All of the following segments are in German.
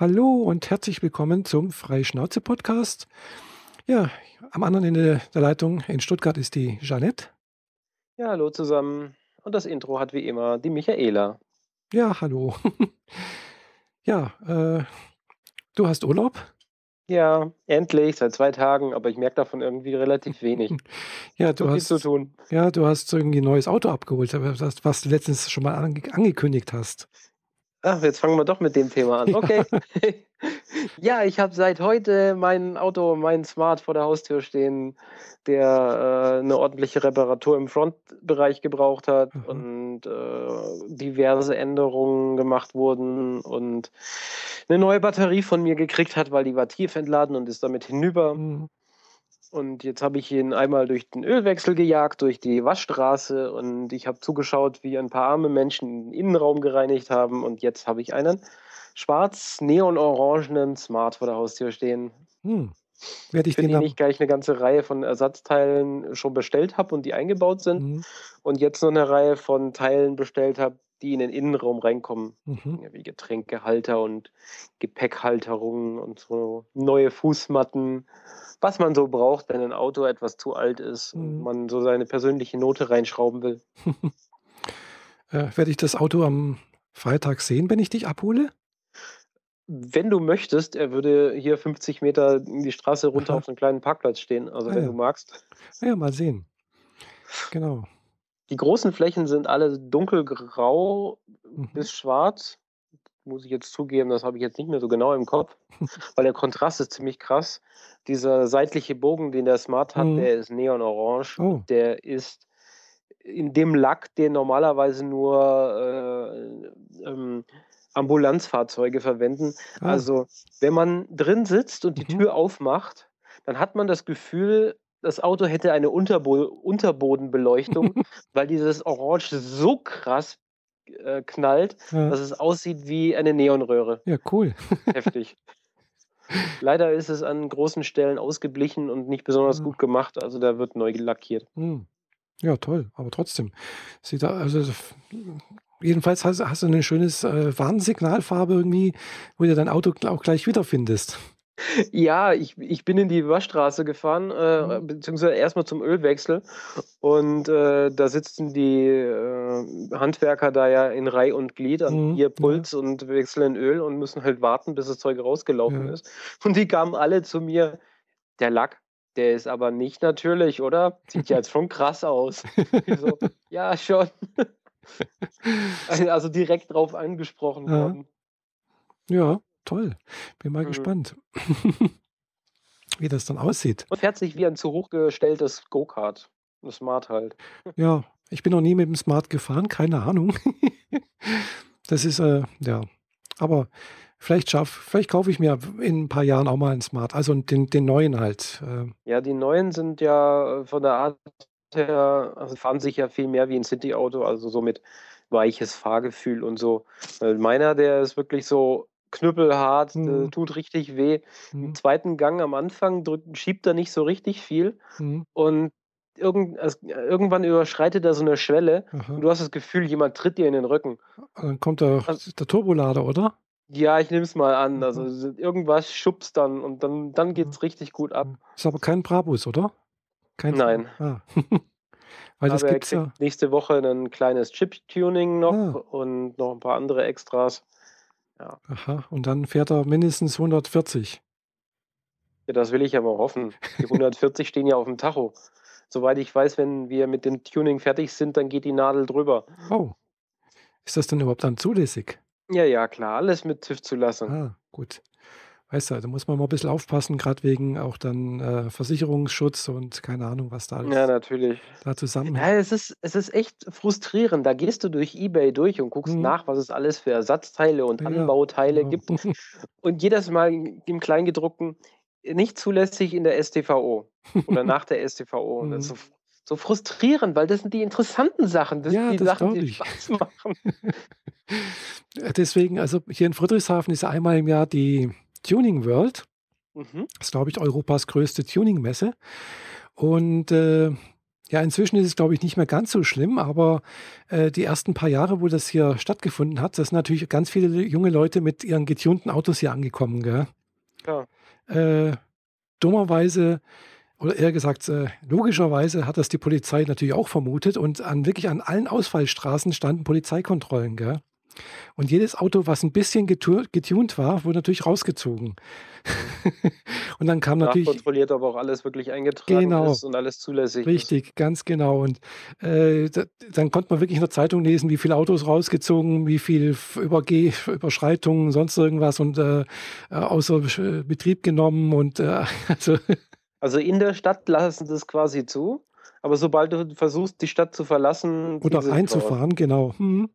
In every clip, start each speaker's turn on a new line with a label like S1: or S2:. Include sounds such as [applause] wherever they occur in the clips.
S1: Hallo und herzlich willkommen zum Freischnauze-Podcast. Ja, am anderen Ende der Leitung in Stuttgart ist die Jeanette.
S2: Ja, hallo zusammen. Und das Intro hat wie immer die Michaela.
S1: Ja, hallo. [laughs] ja, äh, du hast Urlaub?
S2: Ja, endlich, seit zwei Tagen, aber ich merke davon irgendwie relativ wenig. [laughs]
S1: ja, du
S2: so
S1: hast
S2: zu tun.
S1: Ja, du hast irgendwie ein neues Auto abgeholt, was du letztens schon mal angekündigt hast.
S2: Ach, jetzt fangen wir doch mit dem Thema an. Okay. [laughs] ja, ich habe seit heute mein Auto, mein Smart vor der Haustür stehen, der äh, eine ordentliche Reparatur im Frontbereich gebraucht hat mhm. und äh, diverse Änderungen gemacht wurden und eine neue Batterie von mir gekriegt hat, weil die war tief entladen und ist damit hinüber. Mhm. Und jetzt habe ich ihn einmal durch den Ölwechsel gejagt, durch die Waschstraße und ich habe zugeschaut, wie ein paar arme Menschen den Innenraum gereinigt haben. Und jetzt habe ich einen schwarz-neon-orangenen Smart vor der Haustür stehen. Hm. Werde ich Für den ich gleich eine ganze Reihe von Ersatzteilen schon bestellt habe und die eingebaut sind. Mhm. Und jetzt noch eine Reihe von Teilen bestellt habe, die in den Innenraum reinkommen. Mhm. wie Getränkehalter und Gepäckhalterungen und so neue Fußmatten was man so braucht, wenn ein Auto etwas zu alt ist mhm. und man so seine persönliche Note reinschrauben will. [laughs]
S1: äh, werde ich das Auto am Freitag sehen, wenn ich dich abhole?
S2: Wenn du möchtest, er würde hier 50 Meter in die Straße runter Aha. auf einem kleinen Parkplatz stehen. Also ah, wenn ja. du magst.
S1: Ja, mal sehen. Genau.
S2: Die großen Flächen sind alle dunkelgrau mhm. bis schwarz muss ich jetzt zugeben, das habe ich jetzt nicht mehr so genau im Kopf, weil der Kontrast ist ziemlich krass. Dieser seitliche Bogen, den der Smart hat, mhm. der ist neonorange. Oh. Der ist in dem Lack, den normalerweise nur äh, ähm, Ambulanzfahrzeuge verwenden. Ah. Also, wenn man drin sitzt und die mhm. Tür aufmacht, dann hat man das Gefühl, das Auto hätte eine Unterbo Unterbodenbeleuchtung, [laughs] weil dieses Orange so krass äh, knallt, ja. dass es aussieht wie eine Neonröhre.
S1: Ja, cool. [laughs]
S2: Heftig. Leider ist es an großen Stellen ausgeblichen und nicht besonders ja. gut gemacht, also da wird neu lackiert. Hm.
S1: Ja, toll, aber trotzdem. Sieht da, also jedenfalls hast, hast du eine schönes äh, Warnsignalfarbe irgendwie, wo du dein Auto auch gleich wiederfindest.
S2: Ja, ich, ich bin in die Waschstraße gefahren, äh, mhm. beziehungsweise erstmal zum Ölwechsel. Und äh, da sitzen die äh, Handwerker da ja in Reih und Glied an mhm. ihr Puls ja. und wechseln Öl und müssen halt warten, bis das Zeug rausgelaufen ja. ist. Und die kamen alle zu mir, der Lack, der ist aber nicht natürlich, oder? Sieht ja jetzt schon krass aus. so, [laughs] ja, schon. [laughs] also direkt drauf angesprochen
S1: ja.
S2: worden.
S1: Ja. Toll. Bin mal mhm. gespannt, [laughs] wie das dann aussieht.
S2: Und fährt sich wie ein zu hochgestelltes Go-Kart. Ein Smart halt. [laughs]
S1: Ja, ich bin noch nie mit dem Smart gefahren, keine Ahnung. [laughs] das ist, äh, ja. Aber vielleicht schaff, vielleicht kaufe ich mir in ein paar Jahren auch mal einen Smart, also den, den neuen halt.
S2: Äh. Ja, die neuen sind ja von der Art her, also fahren sich ja viel mehr wie ein City-Auto, also so mit weiches Fahrgefühl und so. Meiner, der ist wirklich so knüppelhart, mhm. äh, tut richtig weh. Mhm. Im zweiten Gang am Anfang drückt, schiebt er nicht so richtig viel mhm. und irgend, also, irgendwann überschreitet er so eine Schwelle Aha. und du hast das Gefühl, jemand tritt dir in den Rücken.
S1: Dann kommt der, also, der Turbolader, oder?
S2: Ja, ich nehme es mal an. Also irgendwas schubst dann und dann, dann geht es richtig gut ab.
S1: Ist aber kein Brabus, oder?
S2: Kein Nein. Ah. [laughs] Weil das aber gibt's ja. nächste Woche ein kleines Chip-Tuning noch ah. und noch ein paar andere Extras.
S1: Ja. Aha, und dann fährt er mindestens 140.
S2: Ja, das will ich aber hoffen. Die 140 stehen ja auf dem Tacho. Soweit ich weiß, wenn wir mit dem Tuning fertig sind, dann geht die Nadel drüber.
S1: Oh. Ist das denn überhaupt dann zulässig?
S2: Ja, ja, klar. Alles mit TÜV zu lassen.
S1: Ah, gut weißt du, da muss man mal ein bisschen aufpassen, gerade wegen auch dann äh, Versicherungsschutz und keine Ahnung, was da
S2: alles ja, natürlich.
S1: da zusammenhängt.
S2: Ja, es ist, es ist echt frustrierend. Da gehst du durch Ebay durch und guckst hm. nach, was es alles für Ersatzteile und ja, Anbauteile ja. gibt. [laughs] Und jedes Mal im Kleingedruckten nicht zulässig in der STVO oder [laughs] nach der STVO. Und das ist so, so frustrierend, weil das sind die interessanten Sachen. Das
S1: ja,
S2: sind die
S1: das Sachen, die Spaß machen. [laughs] Deswegen, also hier in Friedrichshafen ist einmal im Jahr die Tuning World. Mhm. Das ist, glaube ich, Europas größte Tuning-Messe. Und äh, Ja, inzwischen ist es, glaube ich, nicht mehr ganz so schlimm, aber äh, die ersten paar Jahre, wo das hier stattgefunden hat, das sind natürlich ganz viele junge Leute mit ihren getunten Autos hier angekommen, gell?
S2: Ja.
S1: Äh, dummerweise, oder eher gesagt, äh, logischerweise hat das die Polizei natürlich auch vermutet und an wirklich an allen Ausfallstraßen standen Polizeikontrollen, gell? Und jedes Auto, was ein bisschen getunt war, wurde natürlich rausgezogen. [laughs] und dann kam natürlich.
S2: kontrolliert, ob auch alles wirklich eingetragen
S1: genau,
S2: ist und alles zulässig
S1: Richtig,
S2: ist.
S1: ganz genau. Und äh, da, dann konnte man wirklich in der Zeitung lesen, wie viele Autos rausgezogen, wie viel Übergeh Überschreitungen, sonst irgendwas und äh, außer Betrieb genommen. Und äh, [laughs]
S2: also. also in der Stadt lassen sie es quasi zu. Aber sobald du versuchst, die Stadt zu verlassen.
S1: Oder reinzufahren, genau. Hm.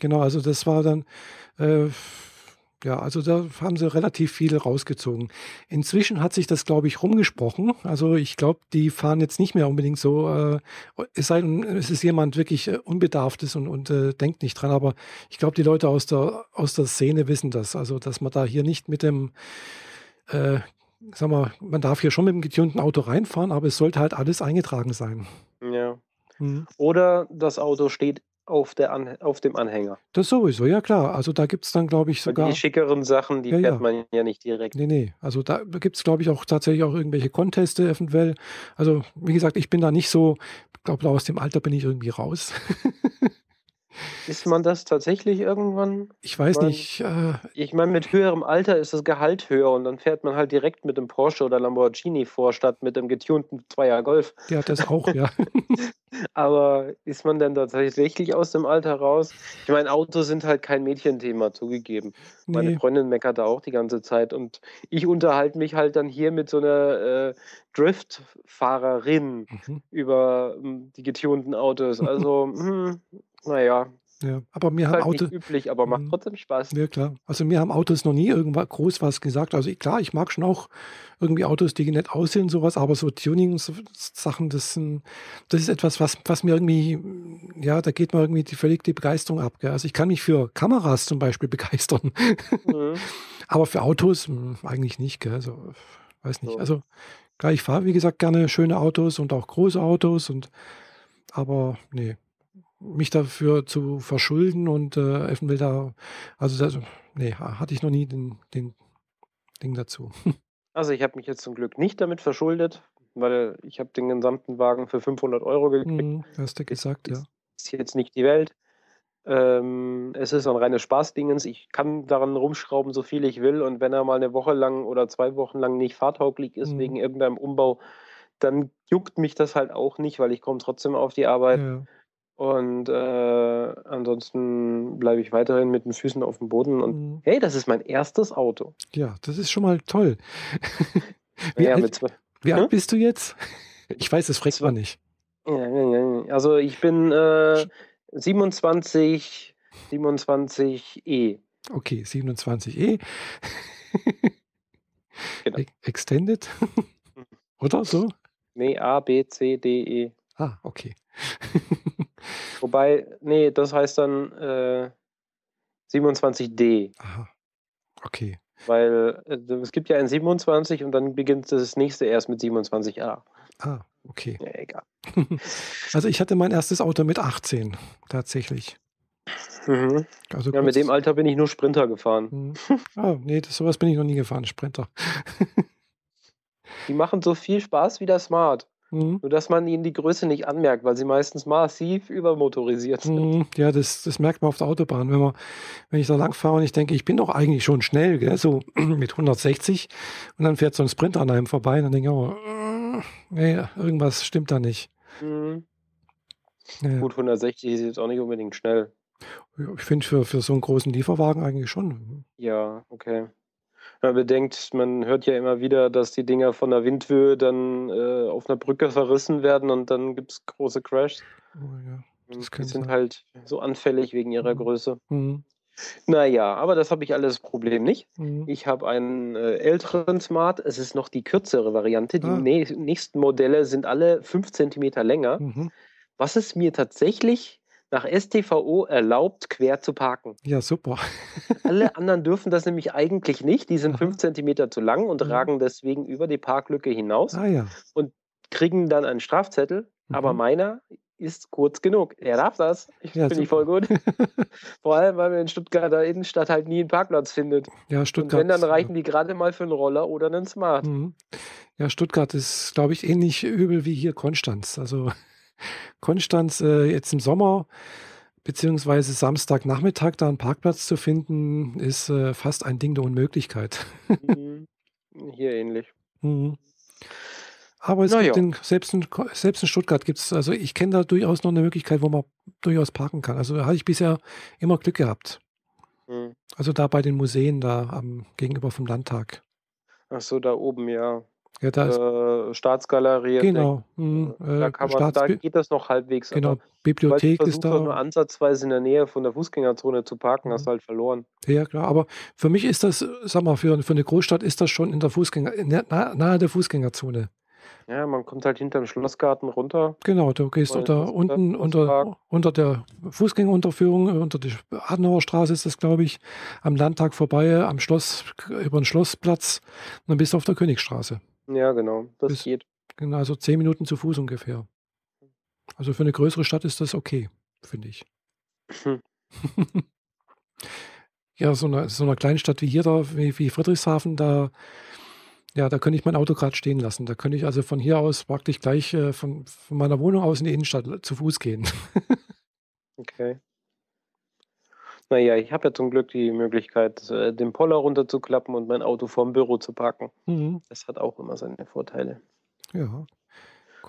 S1: Genau, also das war dann, äh, ja, also da haben sie relativ viel rausgezogen. Inzwischen hat sich das, glaube ich, rumgesprochen. Also ich glaube, die fahren jetzt nicht mehr unbedingt so, äh, es sei denn, es ist jemand wirklich äh, unbedarftes und, und äh, denkt nicht dran, aber ich glaube, die Leute aus der, aus der Szene wissen das. Also, dass man da hier nicht mit dem, äh, sag mal, man darf hier schon mit dem getunten Auto reinfahren, aber es sollte halt alles eingetragen sein.
S2: Ja. Mhm. Oder das Auto steht auf, der An auf dem Anhänger.
S1: Das sowieso, ja klar. Also da gibt es dann, glaube ich, sogar.
S2: Die schickeren Sachen, die ja, fährt ja. man ja nicht direkt.
S1: Nee, nee. Also da gibt es, glaube ich, auch tatsächlich auch irgendwelche Conteste eventuell. Also, wie gesagt, ich bin da nicht so, ich glaube, aus dem Alter bin ich irgendwie raus. [laughs]
S2: Ist man das tatsächlich irgendwann?
S1: Ich weiß mein, nicht. Äh,
S2: ich meine, mit höherem Alter ist das Gehalt höher und dann fährt man halt direkt mit dem Porsche oder Lamborghini vor, statt mit dem getunten Zweier Golf.
S1: Ja, das auch, ja. [laughs]
S2: Aber ist man denn tatsächlich aus dem Alter raus? Ich meine, Autos sind halt kein Mädchenthema, zugegeben. Nee. Meine Freundin meckert da auch die ganze Zeit und ich unterhalte mich halt dann hier mit so einer äh, Driftfahrerin mhm. über m, die getunten Autos. Also, [laughs] hm, naja.
S1: Ja, aber mir haben halt Autos.
S2: üblich, aber macht mhm. trotzdem Spaß.
S1: Ja, klar. Also mir haben Autos noch nie irgendwas groß was gesagt. Also klar, ich mag schon auch irgendwie Autos, die nett aussehen, sowas, aber so Tuning-Sachen, das, sind, das ist etwas, was, was mir irgendwie, ja, da geht mir irgendwie die, völlig die Begeisterung ab. Gell? Also ich kann mich für Kameras zum Beispiel [laughs] begeistern. Mhm. aber für Autos mh, hm, eigentlich nicht, gell? Also, weiß nicht. So. Also klar, ich fahre, wie gesagt, gerne schöne Autos und auch große Autos und aber nee, mich dafür zu verschulden und äh, da, also das, nee, hatte ich noch nie den, den Ding dazu. [laughs]
S2: Also ich habe mich jetzt zum Glück nicht damit verschuldet, weil ich habe den gesamten Wagen für 500 Euro gekriegt. Mhm,
S1: hast du gesagt, ja.
S2: Ist jetzt nicht die Welt. Ähm, es ist ein reines Spaßdingens. Ich kann daran rumschrauben, so viel ich will. Und wenn er mal eine Woche lang oder zwei Wochen lang nicht fahrtauglich ist, mhm. wegen irgendeinem Umbau, dann juckt mich das halt auch nicht, weil ich komme trotzdem auf die Arbeit. Ja. Und äh, ansonsten bleibe ich weiterhin mit den Füßen auf dem Boden. Und mhm. hey, das ist mein erstes Auto.
S1: Ja, das ist schon mal toll. [laughs] wie, ja, alt, wie hm? alt, bist du jetzt? [laughs] Ich weiß, das fragt man nicht.
S2: Also ich bin äh, 27, 27E.
S1: Okay, 27E. genau. E Extended? [laughs] Oder so?
S2: Nee, A, B, C, D, E.
S1: Ah, okay.
S2: Wobei, nee, das heißt dann äh, 27D.
S1: Aha. Okay.
S2: Weil äh, es gibt ja ein 27 und dann beginnt das nächste erst mit 27a.
S1: Ah, okay.
S2: Ja, egal. [laughs]
S1: also ich hatte mein erstes Auto mit 18, tatsächlich.
S2: Mhm. Also ja, mit dem Alter bin ich nur Sprinter gefahren. Mhm.
S1: Ah, nee, das, sowas bin ich noch nie gefahren, Sprinter. [laughs]
S2: Die machen so viel Spaß wie der Smart. Mhm. Nur dass man ihnen die Größe nicht anmerkt, weil sie meistens massiv übermotorisiert sind.
S1: Mhm. Ja, das, das merkt man auf der Autobahn. Wenn, man, wenn ich da lang fahre und ich denke, ich bin doch eigentlich schon schnell, gell, so [clears throat] mit 160 und dann fährt so ein Sprinter an einem vorbei und dann denke ich, oh, nee, irgendwas stimmt da nicht.
S2: Mhm. Ja. Gut, 160 ist jetzt auch nicht unbedingt schnell.
S1: Ich finde für, für so einen großen Lieferwagen eigentlich schon.
S2: Ja, okay. Man bedenkt, man hört ja immer wieder, dass die Dinger von der Windhöhe dann äh, auf einer Brücke verrissen werden und dann gibt es große Crashs. Oh, ja. Die sind sein. halt so anfällig wegen ihrer mhm. Größe. Mhm. Naja, aber das habe ich alles Problem nicht. Mhm. Ich habe einen äh, älteren Smart. Es ist noch die kürzere Variante. Die ah. nächsten Modelle sind alle 5 cm länger. Mhm. Was es mir tatsächlich nach STVO erlaubt, quer zu parken.
S1: Ja, super.
S2: Alle [laughs] anderen dürfen das nämlich eigentlich nicht. Die sind 5 cm zu lang und mhm. ragen deswegen über die Parklücke hinaus
S1: ah, ja.
S2: und kriegen dann einen Strafzettel. Aber
S1: Mhm.
S2: meiner ist kurz genug. Er darf das. Ich
S1: Ja,
S2: finde ich voll gut. [laughs] Vor allem, weil man in Stuttgarter Innenstadt halt nie einen Parkplatz findet.
S1: Ja,
S2: Und
S1: Stuttgart.
S2: wenn, dann reichen die gerade mal für einen Roller oder einen Smart.
S1: Mhm. Ja, Stuttgart ist, glaube ich, ähnlich übel wie hier Konstanz. Also Konstanz äh, jetzt im Sommer beziehungsweise Samstagnachmittag da einen Parkplatz zu finden, ist äh, fast ein Ding der Unmöglichkeit.
S2: Mhm. Hier ähnlich.
S1: Mhm. Aber es
S2: Na
S1: gibt
S2: ja.
S1: in, selbst, in, selbst in Stuttgart gibt es, also ich kenne da durchaus noch eine Möglichkeit, wo man durchaus parken kann. Also da habe ich bisher immer Glück gehabt.
S2: Mhm.
S1: Also da bei den Museen da am gegenüber vom Landtag.
S2: Ach so, da oben, ja.
S1: Ja, da ist
S2: Äh, Staatsgalerie.
S1: genau.
S2: Da,
S1: äh,
S2: kann man, da geht das noch halbwegs.
S1: genau,
S2: aber
S1: Bibliothek ist
S2: versuchst, auch nur
S1: da.
S2: ansatzweise in der Nähe von der Fußgängerzone zu parken,
S1: Mhm.
S2: hast du halt verloren.
S1: Ja, klar. Aber für mich ist das, sag mal, für, für eine Großstadt ist das schon in der Fußgänger, in der, na- nahe der Fußgängerzone.
S2: Ja, man kommt halt hinterm Schlossgarten runter.
S1: Genau, du gehst unter,
S2: das-
S1: unten unter, unter der Fußgängerunterführung, äh, unter der Adenauer Straße ist das, glaube ich, am Landtag vorbei, am Schloss, über den Schlossplatz, und dann bist du auf der Königsstraße.
S2: Ja, genau. Das
S1: Bis-
S2: geht.
S1: Genau, also zehn Minuten zu Fuß ungefähr. Also für eine größere Stadt ist das okay, finde ich.
S2: Hm. [laughs]
S1: Ja, so eine, so eine Kleinstadt wie hier da, wie, wie Friedrichshafen, da, ja, da könnte ich mein Auto gerade stehen lassen. Da könnte ich also von hier aus praktisch gleich äh, von, von meiner Wohnung aus in die Innenstadt zu Fuß gehen. [laughs]
S2: Okay. Naja, ich habe ja zum Glück die Möglichkeit, äh, den Poller runterzuklappen und mein Auto vorm Büro zu parken.
S1: Mhm.
S2: Das hat auch immer seine Vorteile.
S1: Ja,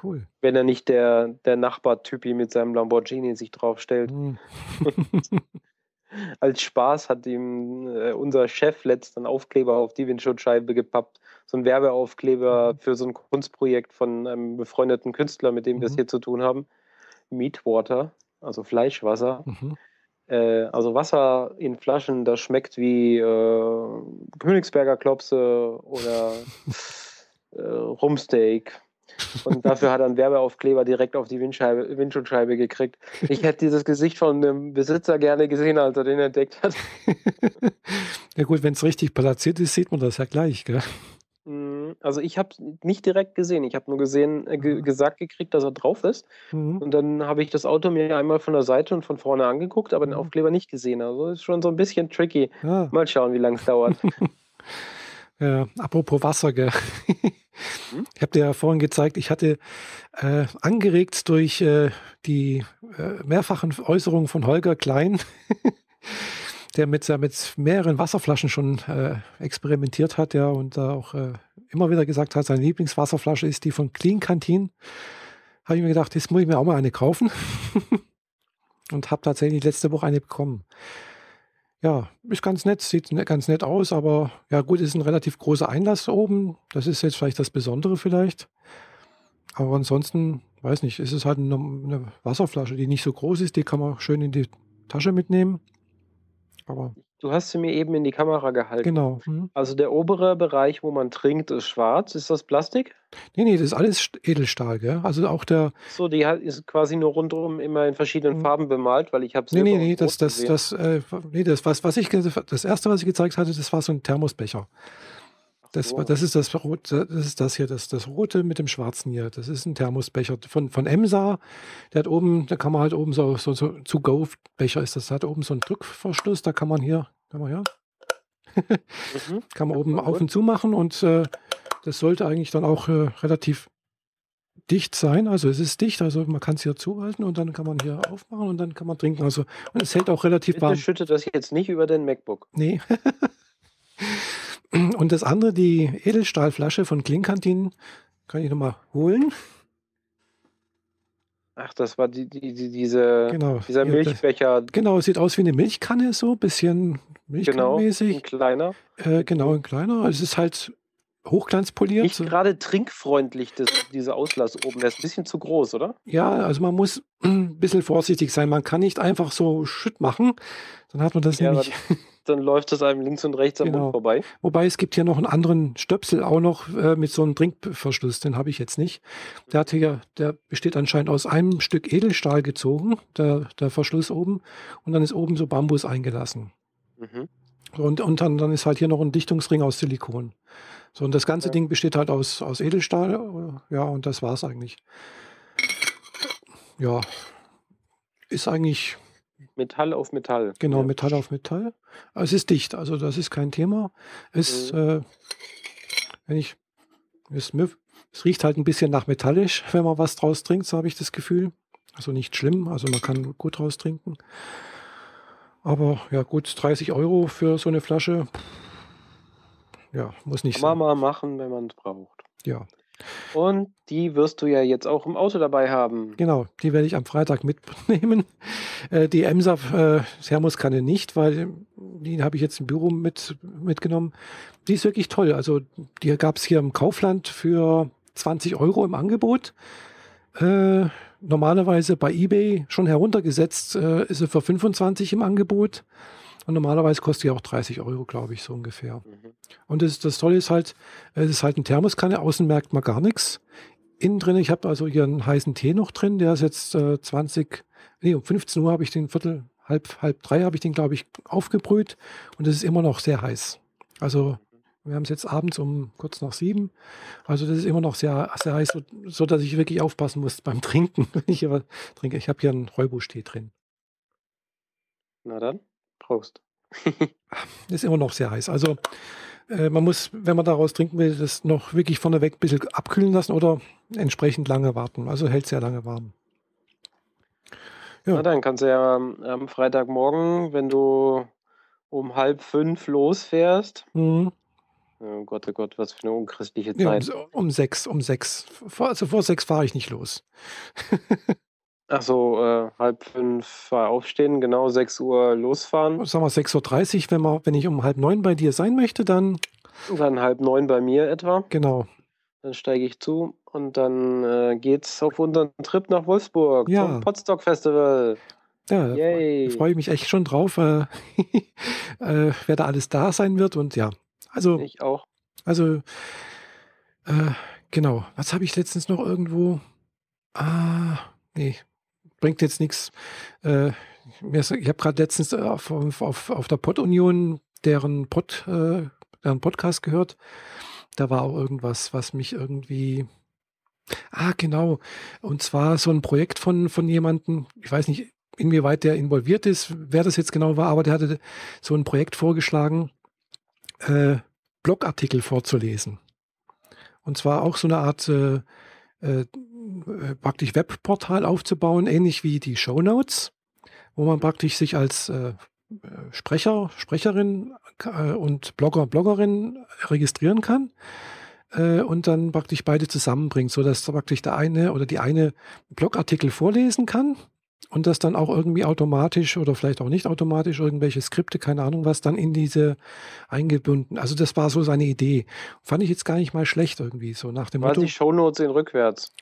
S1: cool.
S2: Wenn er nicht der, der Nachbartypi mit seinem Lamborghini sich draufstellt.
S1: Mhm. [laughs]
S2: Als Spaß hat ihm äh, unser Chef letzt einen Aufkleber auf die Windschutzscheibe gepappt. So ein Werbeaufkleber
S1: Mhm.
S2: für so ein Kunstprojekt von einem befreundeten Künstler, mit dem wir es
S1: Mhm.
S2: hier zu tun haben. Meatwater, also Fleischwasser.
S1: Mhm.
S2: Äh, also Wasser in Flaschen, das schmeckt wie äh, Königsberger Klopse oder [laughs] äh, Rumsteak. Und dafür hat er einen Werbeaufkleber direkt auf die Windscheibe, Windschutzscheibe gekriegt. Ich hätte dieses Gesicht von dem Besitzer gerne gesehen, als er den entdeckt hat. [laughs]
S1: ja gut, wenn es richtig platziert ist, sieht man das ja gleich, gell?
S2: Mm, Also ich habe nicht direkt gesehen. Ich habe nur gesehen, äh, ge
S1: Mhm.
S2: gesagt gekriegt, dass er drauf ist.
S1: Mhm.
S2: Und dann habe ich das Auto mir einmal von der Seite und von vorne angeguckt, aber den
S1: Mhm.
S2: Aufkleber nicht gesehen. Also ist schon so ein bisschen tricky.
S1: Ja,
S2: Mal schauen, wie lange es dauert. [laughs]
S1: äh, apropos Wasser, gell?
S2: Hm?
S1: Ich habe dir ja vorhin gezeigt, ich hatte äh, angeregt durch äh, die äh, mehrfachen Äußerungen von Holger Klein, [laughs] der mit, mit mehreren Wasserflaschen schon äh, experimentiert hat, ja, und da auch äh, immer wieder gesagt hat, seine Lieblingswasserflasche ist die von Clean Canteen. Habe ich mir gedacht, jetzt muss ich mir auch mal eine kaufen. [laughs] und habe tatsächlich letzte Woche eine bekommen. Ja, ist ganz nett, sieht ne- ganz nett aus, aber ja gut, ist ein relativ großer Einlass oben. Das ist jetzt vielleicht das Besondere vielleicht. Aber ansonsten, weiß nicht, ist es halt eine, eine Wasserflasche, die nicht so groß ist, die kann man schön in die Tasche mitnehmen. Aber
S2: Du hast sie mir eben in die Kamera gehalten.
S1: genau. Mhm.
S2: Also der obere Bereich, wo man trinkt, ist schwarz. Ist das Plastik?
S1: Nee, nee, das ist alles St- Edelstahl, gell? Also auch der,
S2: So, die hat- ist quasi nur rundherum immer in verschiedenen
S1: Mhm.
S2: Farben bemalt, weil ich habe
S1: nee, nee, nee, das, das,
S2: gesehen.
S1: das, äh, nee, das, was, was ich, das erste, was ich gezeigt hatte, das war so ein Thermosbecher. Das, war- das ist das rote, das ist das hier, das, das rote mit dem schwarzen hier. Das ist ein Thermosbecher von, von Emsa. Der hat oben, da kann man halt oben so, so, so zu Go-Becher ist das, da hat oben so einen Drückverschluss, da kann man hier, kann man hier,
S2: Mhm. [laughs]
S1: kann man oben auf und zu machen und äh, das sollte eigentlich dann auch äh, relativ dicht sein. Also es ist dicht, also man kann es hier zuhalten und dann kann man hier aufmachen und dann kann man trinken. Also und es hält auch relativ
S2: Bitte
S1: warm.
S2: schütte das jetzt nicht über den MacBook.
S1: Nee. [laughs] Und das andere, die Edelstahlflasche von Klinkantin, kann ich nochmal holen.
S2: Ach, das war die, die, die, diese,
S1: Genau.
S2: dieser Milchbecher.
S1: Genau, sieht aus wie eine Milchkanne, so ein bisschen
S2: Genau, ein kleiner.
S1: Äh, genau, ein kleiner. Es ist halt hochglanzpoliert.
S2: Nicht gerade trinkfreundlich, das, dieser Auslass oben. Der ist ein bisschen zu groß, oder?
S1: Ja, also man muss ein bisschen vorsichtig sein. Man kann nicht einfach so Schütt machen. Dann hat man das
S2: Ja,
S1: nämlich. [laughs]
S2: Dann läuft es einem links und rechts am
S1: Genau.
S2: Mund vorbei.
S1: Wobei es gibt hier noch einen anderen Stöpsel auch noch äh, mit so einem Trinkverschluss. Den habe ich jetzt nicht. Der hat hier, der besteht anscheinend aus einem Stück Edelstahl gezogen, der, der Verschluss oben. Und dann ist oben so Bambus eingelassen.
S2: Mhm.
S1: Und, und dann, dann ist halt hier noch ein Dichtungsring aus Silikon. So, und das ganze
S2: Ja.
S1: Ding besteht halt aus, aus Edelstahl. äh, Ja, und das war's eigentlich. ja, ist eigentlich
S2: Metall auf Metall.
S1: Genau,
S2: Ja.
S1: Metall auf Metall. Es ist dicht, also das ist kein Thema. Es,
S2: Mhm.
S1: äh, wenn ich, es, es riecht halt ein bisschen nach metallisch, [laughs] wenn man was draus trinkt, so habe ich das Gefühl. Also nicht schlimm, also man kann gut draus trinken. Aber ja, gut, 30 Euro für so eine Flasche, ja, muss nicht
S2: Kann man
S1: sein.
S2: mal machen, wenn man es braucht.
S1: Ja,
S2: Und die wirst du ja jetzt auch im Auto dabei haben.
S1: genau, die werde ich am Freitag mitnehmen. [laughs] Äh, die Emsa äh, Thermoskanne nicht, weil die habe ich jetzt im Büro mit, mitgenommen. Die ist wirklich toll. Also die gab es hier im Kaufland für 20 Euro im Angebot. Äh, normalerweise bei eBay schon heruntergesetzt äh, ist sie für 25 im Angebot. Und normalerweise kostet die auch 30 Euro, glaube ich, so ungefähr.
S2: Mhm.
S1: Und das, das Tolle ist halt, es ist halt eine Thermoskanne, außen merkt man gar nichts. Innen drin, ich habe also hier einen heißen Tee noch drin, der ist jetzt äh, 20, nee, um 15 Uhr habe ich den Viertel, halb, halb drei habe ich den, glaube ich, aufgebrüht und es ist immer noch sehr heiß. Also wir haben es jetzt abends um kurz nach sieben. Also das ist immer noch sehr, sehr heiß, so, so dass ich wirklich aufpassen muss beim [laughs] Trinken, wenn ich hier trinke. Ich habe hier einen Räubusch-Tee drin.
S2: Na dann, Prost. [laughs]
S1: ist immer noch sehr heiß. Also äh, man muss, wenn man daraus trinken will, das noch wirklich vorneweg ein bisschen abkühlen lassen oder entsprechend lange warten. Also hält sehr lange warm. Ja.
S2: Na dann kannst du ja am am Freitagmorgen, wenn du um halb fünf losfährst.
S1: Mhm.
S2: Oh Gott, oh Gott, was für eine unchristliche
S1: Ja, um,
S2: Zeit.
S1: um sechs, um sechs. Vor, also vor sechs fahre ich nicht los. [laughs]
S2: Ach so, äh, halb fünf aufstehen, genau 6 Uhr losfahren.
S1: Sagen wir 6.30 Uhr, wenn, man, wenn ich um halb neun bei dir sein möchte, dann
S2: Dann halb neun bei mir etwa.
S1: genau.
S2: Dann steige ich zu und dann äh, geht's auf unseren Trip nach Wolfsburg
S1: Ja.
S2: zum Potsdok Festival.
S1: Ja,
S2: Yay.
S1: freue ich mich echt schon drauf, äh, [laughs] äh, wer da alles da sein wird. Und ja, also
S2: Ich auch.
S1: Also, äh, genau. Was habe ich letztens noch irgendwo? Ah, nee, bringt jetzt nichts. Äh, ich habe gerade letztens äh, auf, auf, auf der Pod-Union deren, Pod, äh, deren Podcast gehört. Da war auch irgendwas, was mich irgendwie. Ah, genau. Und zwar so ein Projekt von, von jemandem, ich weiß nicht, inwieweit der involviert ist, wer das jetzt genau war, aber der hatte so ein Projekt vorgeschlagen, äh, Blogartikel vorzulesen. Und zwar auch so eine Art äh, äh, praktisch Webportal aufzubauen, ähnlich wie die Shownotes, wo man praktisch sich als äh, Sprecher, Sprecherin äh, und Blogger, Bloggerin registrieren kann äh, und dann praktisch beide zusammenbringt, sodass praktisch der eine oder die eine Blogartikel vorlesen kann und das dann auch irgendwie automatisch oder vielleicht auch nicht automatisch irgendwelche Skripte, keine Ahnung was, dann in diese eingebunden. Also das war so seine Idee. Fand ich jetzt gar nicht mal schlecht irgendwie, so nach dem Motto.
S2: Quasi Shownotes in rückwärts.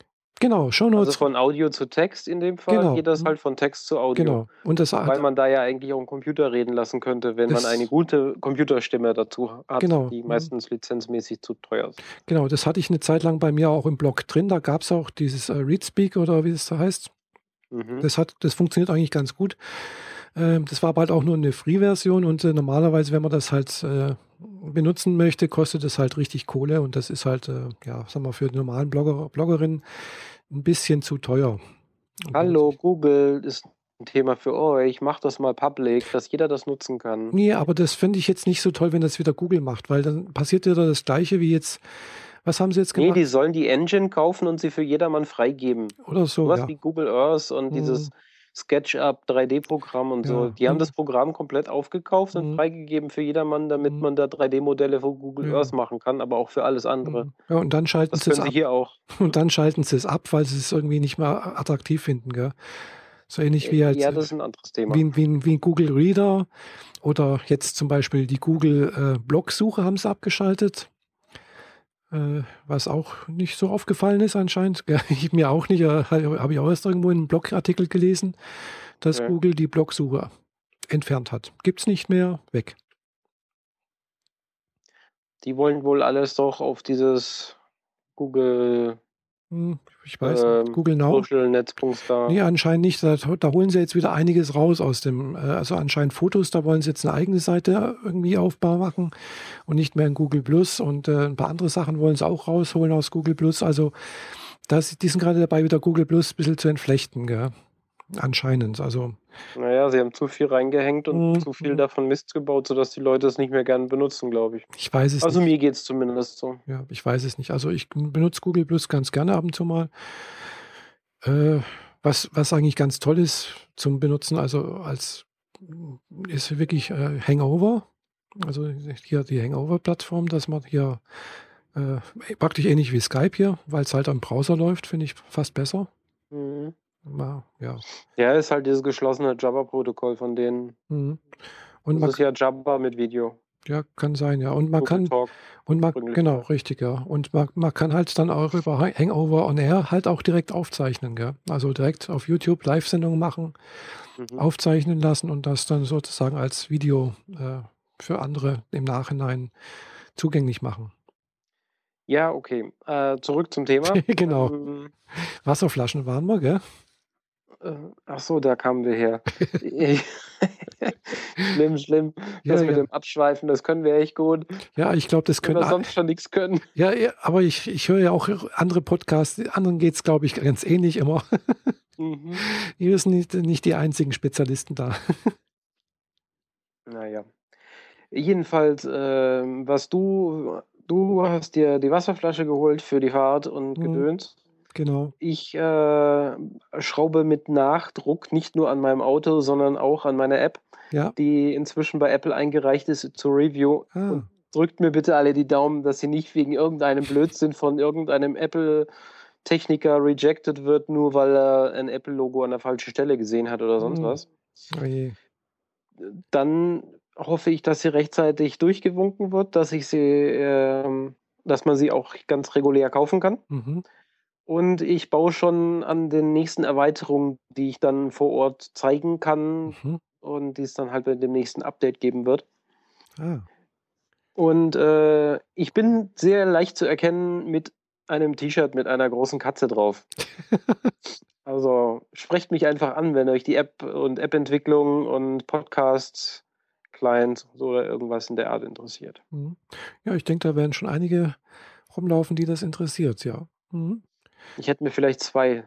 S1: Genau, Shownotes.
S2: Also von Audio zu Text in dem Fall
S1: Genau.
S2: geht das halt von Text zu Audio.
S1: genau. Und das
S2: Weil man da ja eigentlich auch einen Computer reden lassen könnte, wenn
S1: Das-
S2: man eine gute Computerstimme dazu hat,
S1: Genau.
S2: die
S1: Mhm.
S2: meistens lizenzmäßig zu teuer ist.
S1: Genau, das hatte ich eine Zeit lang bei mir auch im Blog drin. Da gab es auch dieses äh, Readspeak oder wie es da heißt.
S2: Mhm.
S1: Das, hat, das funktioniert eigentlich ganz gut. Ähm, das war aber halt auch nur eine Free-Version und äh, normalerweise, wenn man das halt äh, benutzen möchte, kostet es halt richtig Kohle und das ist halt, äh, ja, sagen wir, für die normalen Blogger, Bloggerinnen ein bisschen zu teuer.
S2: Hallo, Google ist ein Thema für euch. Macht das mal public, dass jeder das nutzen kann.
S1: Nee, aber das finde ich jetzt nicht so toll, wenn das wieder Google macht, weil dann passiert wieder das Gleiche wie jetzt, was haben sie jetzt
S2: Nee,
S1: gemacht?
S2: die sollen die Engine kaufen und sie für jedermann freigeben.
S1: Oder so,
S2: Sowas
S1: ja.
S2: wie Google Earth und
S1: Mhm.
S2: dieses SketchUp 3D-Programm und so.
S1: Ja.
S2: Die haben das Programm komplett aufgekauft und
S1: Mhm.
S2: freigegeben für jedermann, damit
S1: Mhm.
S2: man da 3D-Modelle von Google
S1: Ja.
S2: Earth machen kann, aber auch für alles andere.
S1: Mhm. Ja, und dann schalten
S2: Das
S1: sie es ab.
S2: hier auch. [laughs]
S1: Und dann schalten sie es ab, weil sie es irgendwie nicht mehr attraktiv finden, gell? So ähnlich wie halt
S2: ja, das ist ein anderes Thema.
S1: wie, wie, wie Google Reader oder jetzt zum Beispiel die Google äh, Blog-Suche haben sie abgeschaltet. Äh, was auch nicht so aufgefallen ist anscheinend. [laughs] Ich mir auch nicht, habe ich auch erst irgendwo in einem Blogartikel gelesen, dass
S2: Ja.
S1: Google die Blogsuche entfernt hat. Gibt es nicht mehr, weg.
S2: Die wollen wohl alles doch auf dieses Google
S1: Hm, ich weiß
S2: Ähm,
S1: nicht. Google Now.
S2: Social Netzpunkt da.
S1: Nee, anscheinend nicht. Da, da holen sie jetzt wieder einiges raus aus dem, äh, also anscheinend Fotos, da wollen sie jetzt eine eigene Seite irgendwie aufbau machen und nicht mehr in Google Plus und äh, ein paar andere Sachen wollen sie auch rausholen aus Google Plus. Also das, die sind gerade dabei, wieder Google Plus ein bisschen zu entflechten, gell? Anscheinend. Also.
S2: Naja, sie haben zu viel reingehängt und mhm. zu viel davon Mist gebaut, sodass die Leute es nicht mehr gerne benutzen, glaube ich.
S1: Ich weiß es
S2: also
S1: nicht.
S2: mir geht es zumindest so.
S1: Ja, ich weiß es nicht. Also ich benutze Google Plus ganz gerne ab und zu mal. Äh, was, was eigentlich ganz toll ist zum Benutzen, also als ist wirklich äh, Hangover. Also hier die Hangover-Plattform, dass man hier äh, praktisch ähnlich wie Skype hier, weil es halt am Browser läuft, finde ich fast besser. Mhm.
S2: Ja. ja, ist halt dieses geschlossene Java-Protokoll von denen. Mhm. Und das ist ja Java mit Video.
S1: Ja, kann sein, ja. Und man Google kann und man genau, richtig, ja. Und man, man kann halt dann auch über Hangover on Air halt auch direkt aufzeichnen, gell? Also direkt auf YouTube Live-Sendungen machen, mhm. aufzeichnen lassen und das dann sozusagen als Video äh, für andere im Nachhinein zugänglich machen.
S2: Ja, okay. Äh, zurück zum Thema. [laughs]
S1: genau. Ähm, Wasserflaschen waren wir, gell?
S2: Äh, ach so, da kamen wir her. [laughs] [laughs] schlimm, schlimm. Das ja, mit ja. dem Abschweifen, das können wir echt gut.
S1: Ja, ich glaube, das können
S2: wir sonst schon nichts können.
S1: Ja, aber ich, ich höre ja auch andere Podcasts, anderen geht es, glaube ich, ganz ähnlich immer. [laughs] Mhm. Wir sind nicht, nicht die einzigen Spezialisten da.
S2: naja. Jedenfalls, äh, was du, du hast dir die Wasserflasche geholt für die Fahrt und mhm. gedöns.
S1: Genau.
S2: Ich äh, schraube mit Nachdruck nicht nur an meinem Auto, sondern auch an meiner App,
S1: ja.
S2: die inzwischen bei Apple eingereicht ist zur Review. Ah. Und drückt mir bitte alle die Daumen, dass sie nicht wegen irgendeinem Blödsinn von irgendeinem Apple-Techniker rejected wird, nur weil er ein Apple-Logo an der falschen Stelle gesehen hat oder sonst mhm. was.
S1: Oh
S2: Dann hoffe ich, dass sie rechtzeitig durchgewunken wird, dass ich sie, äh, dass man sie auch ganz regulär kaufen kann.
S1: Mhm.
S2: Und ich baue schon an den nächsten Erweiterungen, die ich dann vor Ort zeigen kann mhm. und die es dann halt bei dem nächsten Update geben wird.
S1: Ah.
S2: Und äh, ich bin sehr leicht zu erkennen mit einem T-Shirt mit einer großen Katze drauf. [laughs] also sprecht mich einfach an, wenn euch die App und App-Entwicklung und Podcasts, Clients oder irgendwas in der Art interessiert.
S1: Mhm. Ja, ich denke, da werden schon einige rumlaufen, die das interessiert, ja. Mhm.
S2: Ich hätte mir vielleicht zwei,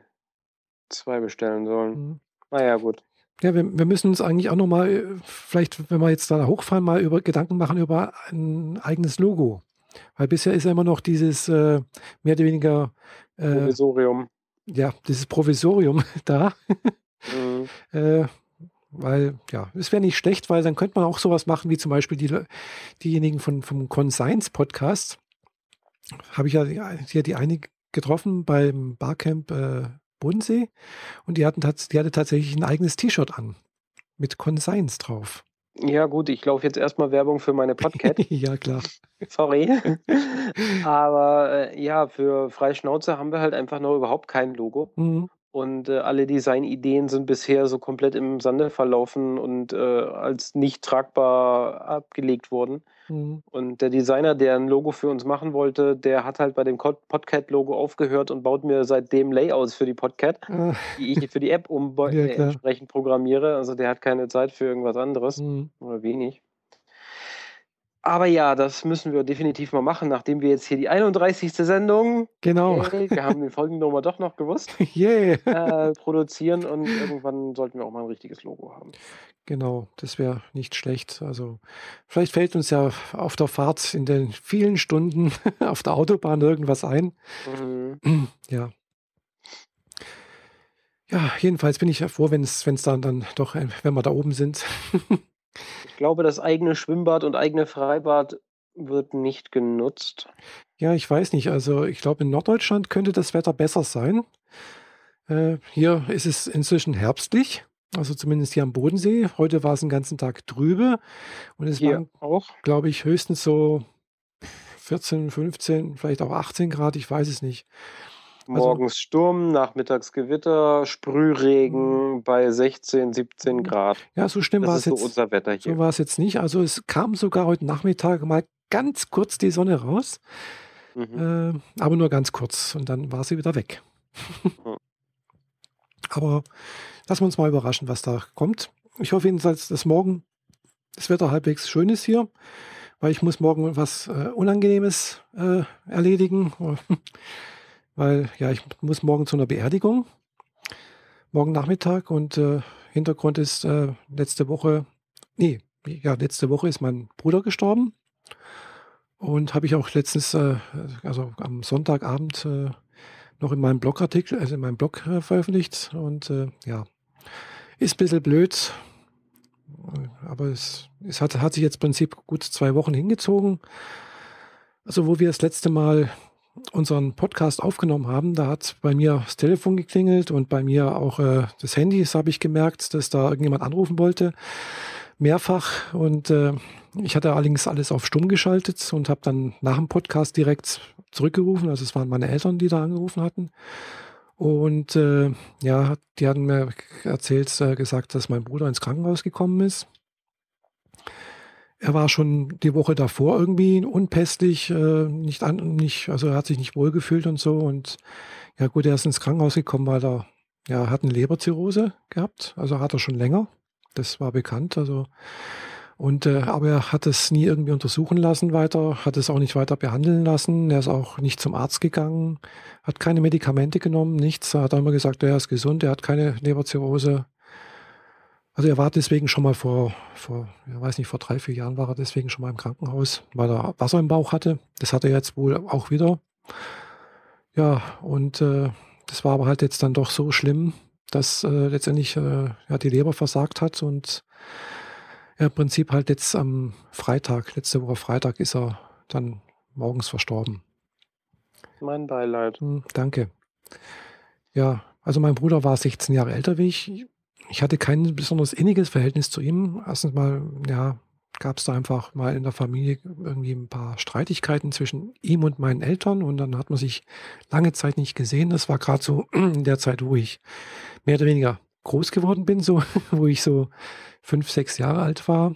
S2: zwei bestellen sollen. Mhm. Naja, gut.
S1: Ja, wir, wir müssen uns eigentlich auch nochmal, äh, vielleicht, wenn wir jetzt da hochfahren, mal über Gedanken machen über ein eigenes Logo. Weil bisher ist ja immer noch dieses äh, mehr oder weniger
S2: äh, Provisorium.
S1: Ja, dieses Provisorium [laughs] da. Mhm. äh, weil, ja, es wäre nicht schlecht, weil dann könnte man auch sowas machen, wie zum Beispiel die, diejenigen von, vom Conscience Podcast. Habe ich ja hier die eine getroffen beim Barcamp äh, Bodensee und die, hatten die hatte tatsächlich ein eigenes T-Shirt an mit Conscience drauf.
S2: Ja, gut, ich laufe jetzt erstmal Werbung für meine Podcat. [laughs]
S1: ja, klar.
S2: Sorry. [laughs] Aber äh, ja, für Freischnauze haben wir halt einfach noch überhaupt kein Logo.
S1: Mhm.
S2: Und äh, alle Designideen sind bisher so komplett im Sande verlaufen und äh, als nicht tragbar abgelegt worden. Mhm. Und der Designer, der ein Logo für uns machen wollte, der hat halt bei dem Podcat-Logo aufgehört und baut mir seitdem Layouts für die Podcat, ah. [laughs] die ich für die App um ja, äh, entsprechend programmiere. Also der hat keine Zeit für irgendwas anderes mhm. oder wenig. Aber ja, das müssen wir definitiv mal machen, nachdem wir jetzt hier die 31. Sendung,
S1: genau.
S2: Hey, wir haben die Folgennummer doch noch gewusst, [laughs]
S1: yeah.
S2: äh, produzieren und irgendwann sollten wir auch mal ein richtiges Logo haben.
S1: Genau, das wäre nicht schlecht. Also vielleicht fällt uns ja auf der Fahrt in den vielen Stunden [laughs] auf der Autobahn irgendwas ein.
S2: Mhm. [clears throat]
S1: Ja. Ja, jedenfalls bin ich ja froh, wenn es dann, dann doch, äh, wenn wir da oben sind. [laughs]
S2: ich glaube, das eigene Schwimmbad und eigene Freibad wird nicht genutzt.
S1: Ja, ich weiß nicht. Also ich glaube, in Norddeutschland könnte das Wetter besser sein. Äh, hier ist es inzwischen herbstlich. Also zumindest hier am Bodensee. Heute war es den ganzen Tag trübe. Und es
S2: hier waren,
S1: glaube ich, höchstens so 14, 15, vielleicht auch 18 Grad, ich weiß es nicht.
S2: Also Morgens also, Sturm, nachmittags Gewitter, Sprühregen mhm. bei 16, 17 mhm. Grad.
S1: Ja, so schlimm war es
S2: so
S1: jetzt.
S2: Unser Wetter hier.
S1: So war es jetzt nicht. Also es kam sogar heute Nachmittag mal ganz kurz die Sonne raus. Mhm. Äh, aber nur ganz kurz. Und dann war sie wieder weg. [laughs] Mhm. aber Lassen wir uns mal überraschen, was da kommt. Ich hoffe jedenfalls, dass morgen das Wetter halbwegs schön ist hier, weil ich muss morgen was äh, Unangenehmes äh, erledigen. [laughs] weil ja, ich muss morgen zu einer Beerdigung, morgen Nachmittag und äh, Hintergrund ist äh, letzte Woche, nee, ja, letzte Woche ist mein Bruder gestorben. Und habe ich auch letztens, äh, also am Sonntagabend äh, noch in meinem Blogartikel, also in meinem Blog äh, veröffentlicht. Und äh, ja, ist ein bisschen blöd, aber es, es hat, hat sich jetzt im Prinzip gut zwei Wochen hingezogen. Also wo wir das letzte Mal unseren Podcast aufgenommen haben, da hat bei mir das Telefon geklingelt und bei mir auch äh, das Handy, das habe ich gemerkt, dass da irgendjemand anrufen wollte, mehrfach. Und äh, ich hatte allerdings alles auf stumm geschaltet und habe dann nach dem Podcast direkt zurückgerufen. Also es waren meine Eltern, die da angerufen hatten. Und äh, ja, die hatten mir erzählt, äh, gesagt, dass mein Bruder ins Krankenhaus gekommen ist. Er war schon die Woche davor irgendwie unpässlich, äh, nicht an, nicht, also er hat sich nicht wohlgefühlt und so. Und ja gut, er ist ins Krankenhaus gekommen, weil er ja, hat eine Leberzirrhose gehabt. Also hat er schon länger. Das war bekannt. Also und äh, aber er hat es nie irgendwie untersuchen lassen weiter, hat es auch nicht weiter behandeln lassen. Er ist auch nicht zum Arzt gegangen, hat keine Medikamente genommen, nichts. Er hat immer gesagt, er ist gesund, er hat keine Leberzirrhose. Also er war deswegen schon mal vor, vor, ich weiß nicht, vor drei, vier Jahren war er deswegen schon mal im Krankenhaus, weil er Wasser im Bauch hatte. Das hat er jetzt wohl auch wieder. Ja, und äh, das war aber halt jetzt dann doch so schlimm, dass äh, letztendlich äh, ja, die Leber versagt hat und ja, im Prinzip halt jetzt am Freitag, letzte Woche Freitag ist er dann morgens verstorben.
S2: Mein Beileid.
S1: Hm, danke. Ja, also mein Bruder war 16 Jahre älter wie ich. Ich hatte kein besonders inniges Verhältnis zu ihm. Erstens mal, ja, gab es da einfach mal in der Familie irgendwie ein paar Streitigkeiten zwischen ihm und meinen Eltern und dann hat man sich lange Zeit nicht gesehen. Das war gerade so in der Zeit, wo ich mehr oder weniger groß geworden bin, so, [laughs] wo ich so fünf, sechs Jahre alt war,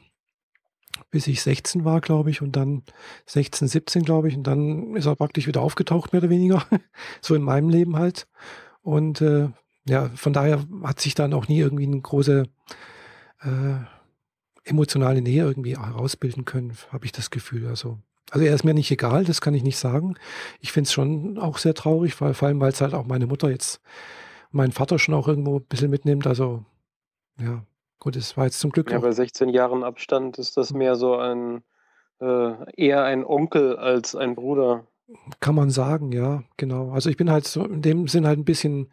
S1: bis ich 16 war, glaube ich, und dann 16, 17, glaube ich, und dann ist er praktisch wieder aufgetaucht, mehr oder weniger, [laughs] so in meinem Leben halt. Und äh, ja, von daher hat sich dann auch nie irgendwie eine große äh, emotionale Nähe irgendwie herausbilden können, habe ich das Gefühl. Also, also er ist mir nicht egal, das kann ich nicht sagen. Ich finde es schon auch sehr traurig, weil, vor allem, weil es halt auch meine Mutter jetzt mein Vater schon auch irgendwo ein bisschen mitnimmt. Also, ja, gut, es war jetzt zum Glück.
S2: Ja, bei 16 Jahren Abstand ist das mehr so ein, äh, eher ein Onkel als ein Bruder.
S1: Kann man sagen, ja, genau. Also ich bin halt so in dem Sinn halt ein bisschen,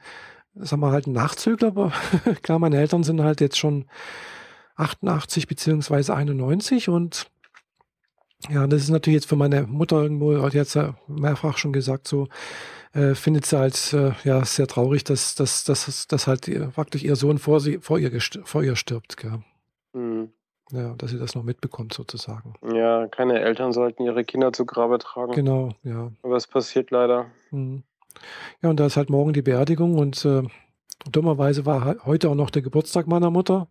S1: sagen wir halt ein Nachzügler, aber [laughs] klar, meine Eltern sind halt jetzt schon 88 beziehungsweise 91 und ja, das ist natürlich jetzt für meine Mutter irgendwo, hat jetzt mehrfach schon gesagt, so, äh, findet sie halt äh, ja sehr traurig, dass, dass, dass, dass halt praktisch ihr Sohn vor, sie, vor, ihr, vor ihr stirbt. Gell? Mhm. Ja, dass sie das noch mitbekommt sozusagen.
S2: Ja, keine Eltern sollten ihre Kinder zu Grabe tragen.
S1: Genau, ja.
S2: Aber es passiert leider.
S1: Mhm. Ja, und da ist halt morgen die Beerdigung und äh, dummerweise war heute auch noch der Geburtstag meiner Mutter.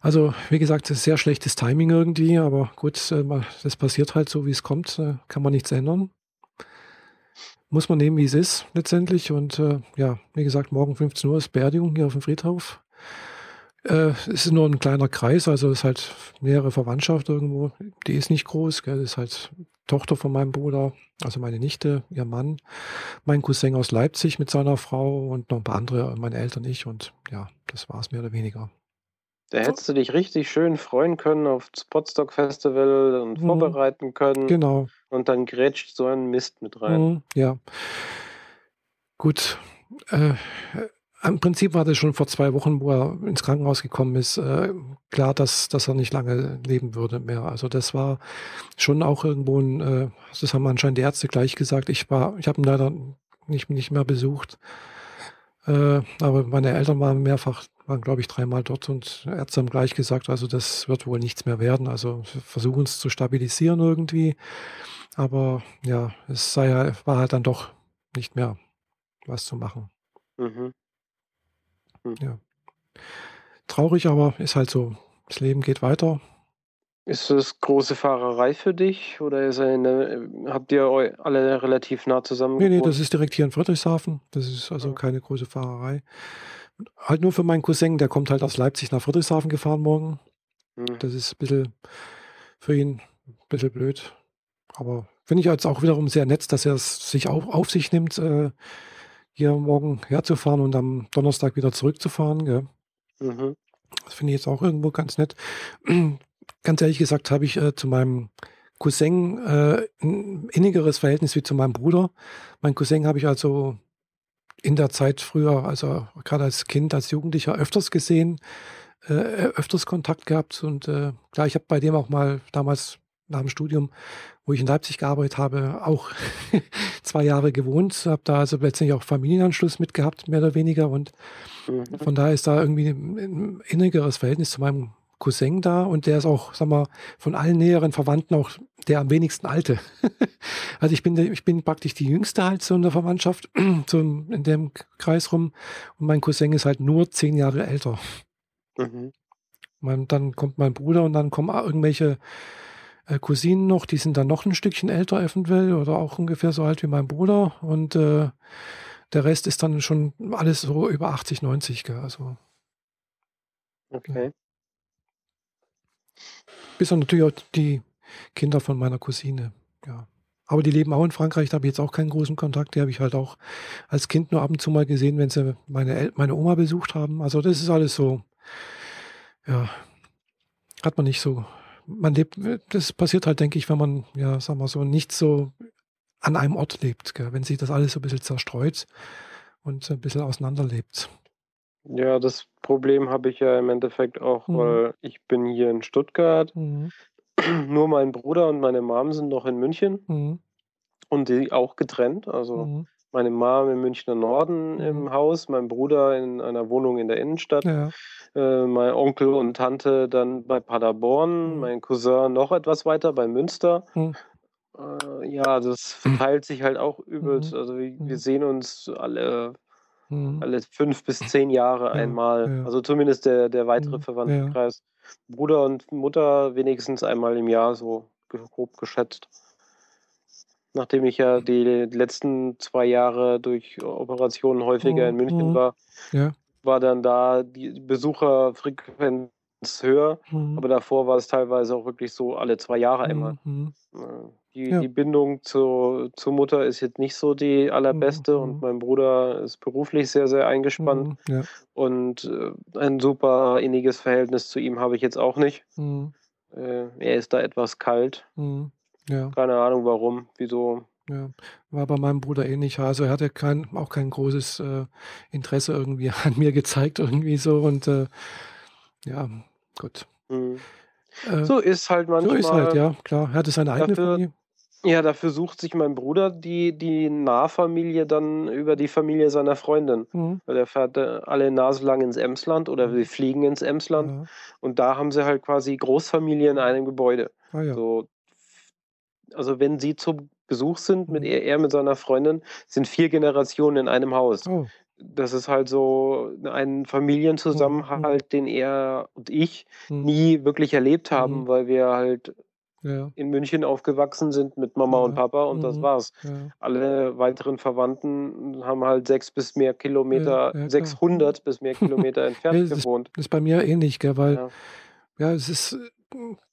S1: Also, wie gesagt, sehr schlechtes Timing irgendwie, aber gut, äh, das passiert halt so, wie es kommt, äh, kann man nichts ändern muss man nehmen, wie es ist letztendlich. Und äh, ja, wie gesagt, morgen 15 Uhr ist Beerdigung hier auf dem Friedhof. Äh, es ist nur ein kleiner Kreis, also es ist halt mehrere Verwandtschaft irgendwo. Die ist nicht groß, gell? ist halt Tochter von meinem Bruder, also meine Nichte, ihr Mann, mein Cousin aus Leipzig mit seiner Frau und noch ein paar andere, meine Eltern, ich und ja, das war es mehr oder weniger.
S2: Da hättest du dich richtig schön freuen können auf das Potstock Festival und mhm. vorbereiten können.
S1: Genau.
S2: Und dann grätscht so ein Mist mit rein. Mhm,
S1: ja. Gut. Äh, Im Prinzip war das schon vor zwei Wochen, wo er ins Krankenhaus gekommen ist, äh, klar, dass, dass er nicht lange leben würde mehr. Also das war schon auch irgendwo ein, äh, das haben anscheinend die Ärzte gleich gesagt. Ich war, ich habe ihn leider nicht, nicht mehr besucht. Äh, aber meine Eltern waren mehrfach waren, glaube ich, dreimal dort und Ärzte haben gleich gesagt, also das wird wohl nichts mehr werden. Also versuchen es zu stabilisieren irgendwie. Aber ja, es sei, war halt dann doch nicht mehr was zu machen. Mhm. Mhm. Ja. Traurig, aber ist halt so. Das Leben geht weiter.
S2: Ist das große Fahrerei für dich oder ist eine, habt ihr alle relativ nah zusammen?
S1: Nee, nee, das ist direkt hier in Friedrichshafen. Das ist also mhm. keine große Fahrerei. Halt nur für meinen Cousin, der kommt halt aus Leipzig nach Friedrichshafen gefahren morgen. Mhm. Das ist ein bisschen für ihn ein bisschen blöd. aber finde ich jetzt auch wiederum sehr nett, dass er es sich auch auf sich nimmt, äh, hier morgen herzufahren und am Donnerstag wieder zurückzufahren. Gell? Mhm. Das finde ich jetzt auch irgendwo ganz nett. [clears throat] ganz ehrlich gesagt habe ich äh, zu meinem Cousin äh, ein innigeres Verhältnis wie zu meinem Bruder. Mein Cousin habe ich also in der Zeit früher, also gerade als Kind, als Jugendlicher öfters gesehen, äh, öfters Kontakt gehabt und äh, klar, ich habe bei dem auch mal damals nach dem Studium, wo ich in Leipzig gearbeitet habe, auch [laughs] zwei Jahre gewohnt, habe da also letztendlich auch Familienanschluss mitgehabt, mehr oder weniger und mhm. von daher ist da irgendwie ein innigeres Verhältnis zu meinem Cousin da und der ist auch, sag mal, von allen näheren Verwandten auch der am wenigsten alte. [laughs] also ich bin, ich bin praktisch die jüngste halt so in der Verwandtschaft, [clears throat] so in dem Kreis rum und mein Cousin ist halt nur zehn Jahre älter. Mhm. Man, dann kommt mein Bruder und dann kommen irgendwelche äh, Cousinen noch, die sind dann noch ein Stückchen älter eventuell oder auch ungefähr so alt wie mein Bruder und äh, der Rest ist dann schon alles so über 80, 90, gell? also. Okay. Ja. Bis dann natürlich auch die Kinder von meiner Cousine. Ja. Aber die leben auch in Frankreich, da habe ich jetzt auch keinen großen Kontakt. Die habe ich halt auch als Kind nur ab und zu mal gesehen, wenn sie meine, El meine Oma besucht haben. Also das ist alles so, ja, hat man nicht so. Man lebt, das passiert halt, denke ich, wenn man, ja, sagen wir so, nicht so an einem Ort lebt, gell? wenn sich das alles so ein bisschen zerstreut und ein bisschen auseinanderlebt.
S2: Ja, das Problem habe ich ja im Endeffekt auch, mhm. weil ich bin hier in Stuttgart. Mhm. [clears throat] Nur mein Bruder und meine Mom sind noch in München mhm. und die auch getrennt. Also mhm. Meine Mom im Münchner Norden im mhm. Haus, mein Bruder in einer Wohnung in der Innenstadt, ja. äh, mein Onkel und Tante dann bei Paderborn, mhm. mein Cousin noch etwas weiter bei Münster. Äh, ja, das verteilt sich halt auch [clears throat] übelst. Also wir, wir sehen uns alle Mhm. Alle fünf bis zehn Jahre ja, einmal. Ja. Also zumindest der, der weitere mhm. Verwandtenkreis. Bruder und Mutter wenigstens einmal im Jahr, so grob geschätzt. Nachdem ich ja die letzten zwei Jahre durch Operationen häufiger in München mhm. war, war dann da die Besucherfrequenz höher. Mhm. Aber davor war es teilweise auch wirklich so alle zwei Jahre einmal. Mhm. Die, ja. die Bindung zu, zur Mutter ist jetzt nicht so die allerbeste mhm. und mein Bruder ist beruflich sehr, sehr eingespannt. Mhm. Ja. Und äh, ein super inniges Verhältnis zu ihm habe ich jetzt auch nicht. Mhm. Äh, er ist da etwas kalt. Mhm. Ja. Keine Ahnung warum, wieso.
S1: Ja, war bei meinem Bruder ähnlich. Also er hatte kein, auch kein großes äh, Interesse irgendwie [laughs] an mir gezeigt, irgendwie so. Und äh, ja, gut.
S2: Mhm. Äh, so ist halt manchmal.
S1: So ist halt, ja, klar. Er hatte seine eigene
S2: dafür,
S1: Familie.
S2: Ja, dafür sucht sich mein Bruder die, die Nahfamilie dann über die Familie seiner Freundin. Mhm. Weil er fährt äh, alle Nase lang ins Emsland oder mhm. wir fliegen ins Emsland. Ja. Und da haben sie halt quasi Großfamilie in einem Gebäude. Ah, ja. so, also wenn sie zu Besuch sind, mit mhm. er, er mit seiner Freundin, sind vier Generationen in einem Haus. Oh. Das ist halt so ein Familienzusammenhalt, mhm. den er und ich mhm. nie wirklich erlebt haben, mhm. weil wir halt ja. in München aufgewachsen sind mit Mama ja. und Papa und mhm. das war's. Ja. Alle weiteren Verwandten haben halt sechs bis mehr Kilometer, 600 bis mehr Kilometer [laughs] entfernt gewohnt.
S1: Das ist bei mir ähnlich, gell, weil ja. es ist,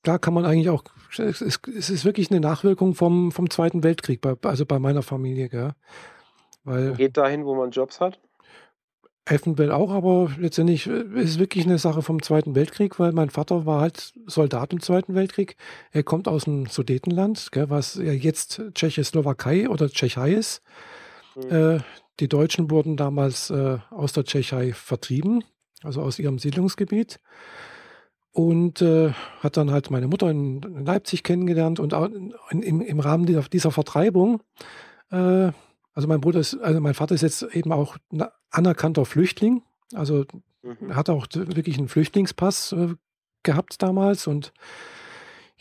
S1: da kann man eigentlich auch, es ist, es ist wirklich eine Nachwirkung vom, vom Zweiten Weltkrieg, bei, also bei meiner Familie, gell. Weil,
S2: Geht dahin, wo man Jobs hat?
S1: Eventuell auch, aber letztendlich äh, ist es wirklich eine Sache vom Zweiten Weltkrieg, weil mein Vater war halt Soldat im Zweiten Weltkrieg. Er kommt aus dem Sudetenland, gell, was ja jetzt Tschechoslowakei oder Tschechei ist. Mhm. Äh, die Deutschen wurden damals äh, aus der Tschechei vertrieben, also aus ihrem Siedlungsgebiet. Und äh, hat dann halt meine Mutter in, in Leipzig kennengelernt und in, in, im Rahmen dieser, dieser Vertreibung äh, also mein Bruder ist, also mein Vater ist jetzt eben auch ein anerkannter Flüchtling. Also mhm. hat auch wirklich einen Flüchtlingspass äh, gehabt damals und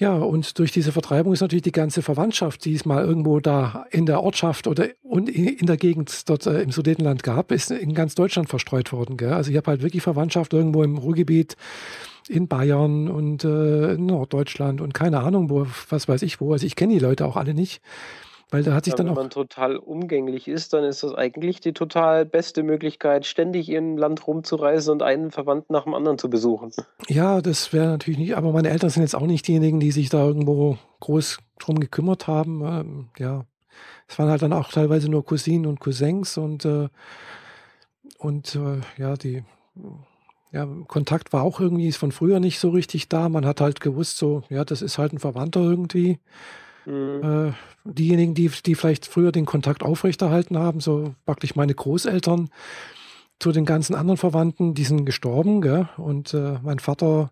S1: ja, und durch diese Vertreibung ist natürlich die ganze Verwandtschaft, die es mal irgendwo da in der Ortschaft oder und in der Gegend dort äh, im Sudetenland gab, ist in ganz Deutschland verstreut worden. Gell? Also ich habe halt wirklich Verwandtschaft irgendwo im Ruhrgebiet, in Bayern und äh, in Norddeutschland und keine Ahnung, wo, was weiß ich wo. Also ich kenne die Leute auch alle nicht. Weil da hat sich
S2: Ja,
S1: dann
S2: wenn
S1: auch
S2: man total umgänglich ist, dann ist das eigentlich die total beste Möglichkeit, ständig im Land rumzureisen und einen Verwandten nach dem anderen zu besuchen.
S1: Ja, das wäre natürlich nicht, aber meine Eltern sind jetzt auch nicht diejenigen, die sich da irgendwo groß drum gekümmert haben. Ähm, ja, es waren halt dann auch teilweise nur Cousinen und Cousins und, äh, und äh, ja, die ja, Kontakt war auch irgendwie von früher nicht so richtig da. Man hat halt gewusst, so, ja, das ist halt ein Verwandter irgendwie.
S2: Mhm.
S1: Äh, diejenigen, die, die vielleicht früher den Kontakt aufrechterhalten haben, so praktisch meine Großeltern zu den ganzen anderen Verwandten, die sind gestorben, gell? Und äh, mein Vater,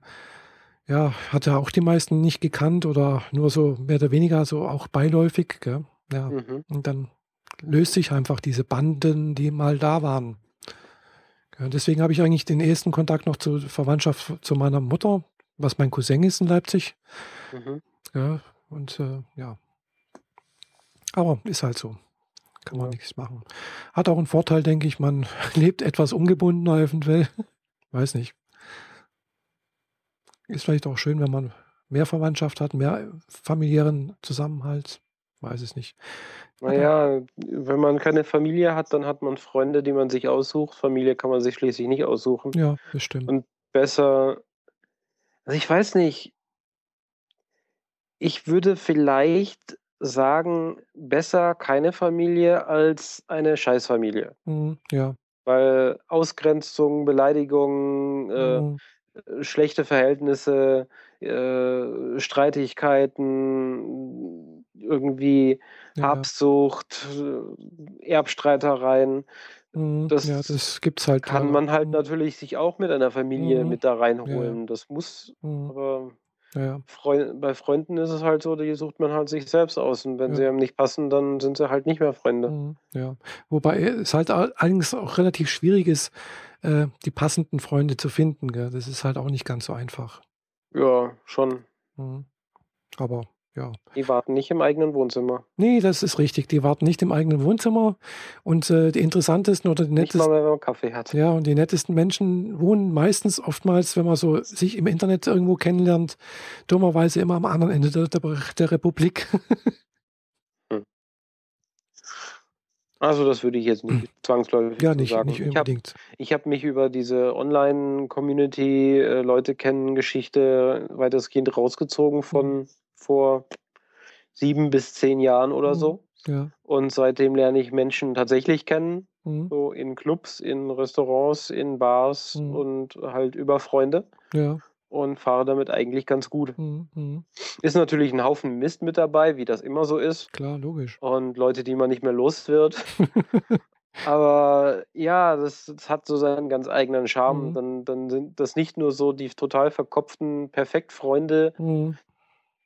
S1: ja, hatte auch die meisten nicht gekannt oder nur so mehr oder weniger so auch beiläufig, gell? Ja.
S2: Mhm.
S1: Und dann löst sich einfach diese Banden, die mal da waren. Ja, deswegen habe ich eigentlich den ersten Kontakt noch zur Verwandtschaft zu meiner Mutter, was mein Cousin ist in Leipzig.
S2: Mhm.
S1: Ja, und äh, ja. Aber ist halt so. Kann man
S2: Ja.
S1: nichts machen. Hat auch einen Vorteil, denke ich, man [laughs] lebt etwas ungebundener eventuell. [laughs] Weiß nicht. Ist vielleicht auch schön, wenn man mehr Verwandtschaft hat, mehr familiären Zusammenhalt. Weiß es nicht.
S2: Naja, wenn man keine Familie hat, dann hat man Freunde, die man sich aussucht. Familie kann man sich schließlich nicht aussuchen.
S1: ja, das stimmt.
S2: Und besser, also ich weiß nicht, ich würde vielleicht sagen, besser keine Familie als eine Scheißfamilie.
S1: Mhm, ja.
S2: Weil Ausgrenzung, Beleidigung, äh,
S1: Mhm,
S2: äh, schlechte Verhältnisse, äh, Streitigkeiten, irgendwie
S1: ja, ja.
S2: Habsucht, äh, Erbstreitereien.
S1: Mhm, ja,
S2: Das
S1: das gibt's halt
S2: kann
S1: leider.
S2: man halt
S1: Mhm,
S2: natürlich sich auch mit einer Familie
S1: mhm,
S2: mit da
S1: ja, ja.
S2: reinholen. Das muss,
S1: Mhm,
S2: aber
S1: ja, ja.
S2: Freu bei Freunden ist es halt so, die sucht man halt sich selbst aus. Und wenn
S1: Ja.
S2: sie einem nicht passen, dann sind sie halt nicht mehr Freunde.
S1: Mhm, ja. Wobei es halt all- allerdings auch relativ schwierig ist, äh, die passenden Freunde zu finden. Gell? Das ist halt auch nicht ganz so einfach.
S2: Ja, schon.
S1: Aber ja.
S2: Die warten nicht im eigenen Wohnzimmer.
S1: Nee, das ist richtig. Die warten nicht im eigenen Wohnzimmer. Und äh, die interessantesten oder die
S2: Nicht mal
S1: nettesten,
S2: wenn man Kaffee hat.
S1: ja, und die nettesten Menschen wohnen meistens oftmals, wenn man so sich im Internet irgendwo kennenlernt, dummerweise immer am anderen Ende der, der, der Republik.
S2: Also das würde ich jetzt nicht zwangsläufig
S1: ja, nicht,
S2: sagen.
S1: nicht
S2: Ich habe
S1: unbedingt.
S2: ich hab mich über diese Online-Community, äh, Leute kennen Geschichte weitestgehend rausgezogen
S1: Mhm.
S2: von vor sieben bis zehn Jahren oder
S1: Mhm.
S2: so.
S1: Ja.
S2: Und seitdem lerne ich Menschen tatsächlich kennen,
S1: Mhm.
S2: so in Clubs, in Restaurants, in Bars
S1: Mhm.
S2: und halt über Freunde
S1: Ja.
S2: und fahre damit eigentlich ganz gut.
S1: Mhm. Mhm.
S2: Ist natürlich ein Haufen Mist mit dabei, wie das immer so ist.
S1: Klar, logisch.
S2: Und Leute, die man nicht mehr los wird. [laughs] Aber ja, das, das hat so seinen ganz eigenen Charme.
S1: Mhm.
S2: Dann, dann sind das nicht nur so die total verkopften Perfektfreunde,
S1: Mhm.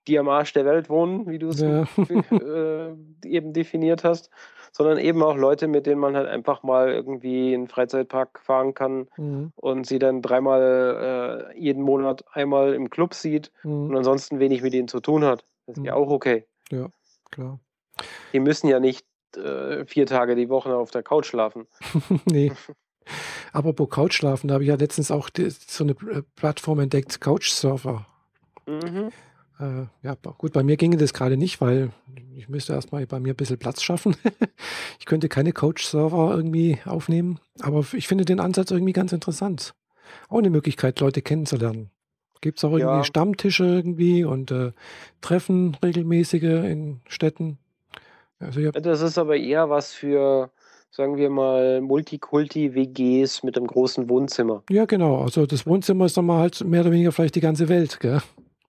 S2: Die am Arsch der Welt wohnen, wie du es
S1: Ja. [laughs]
S2: äh, eben definiert hast, sondern eben auch Leute, mit denen man halt einfach mal irgendwie in den Freizeitpark fahren kann
S1: Mhm.
S2: und sie dann dreimal äh, jeden Monat einmal im Club sieht und
S1: Mhm.
S2: ansonsten wenig mit ihnen zu tun hat. Das ist ja
S1: Mhm.
S2: auch okay.
S1: Ja, klar.
S2: Die müssen ja nicht äh, vier Tage die Woche auf der Couch schlafen. [laughs]
S1: nee. Apropos Couchschlafen, da habe ich ja letztens auch die, so eine Plattform entdeckt, Couchsurfer.
S2: Mhm.
S1: Äh, ja, gut, bei mir ginge das gerade nicht, weil ich müsste erstmal bei mir ein bisschen Platz schaffen. [laughs] ich könnte keine Couchsurfer irgendwie aufnehmen, aber ich finde den Ansatz irgendwie ganz interessant. Auch eine Möglichkeit, Leute kennenzulernen. Gibt es auch irgendwie
S2: Ja.
S1: Stammtische irgendwie und äh, Treffen regelmäßige in Städten. Also ja,
S2: Das ist aber eher was für, sagen wir mal, Multikulti-WGs mit einem großen Wohnzimmer.
S1: ja, genau. Also das Wohnzimmer ist dann mal halt mehr oder weniger vielleicht die ganze Welt, gell?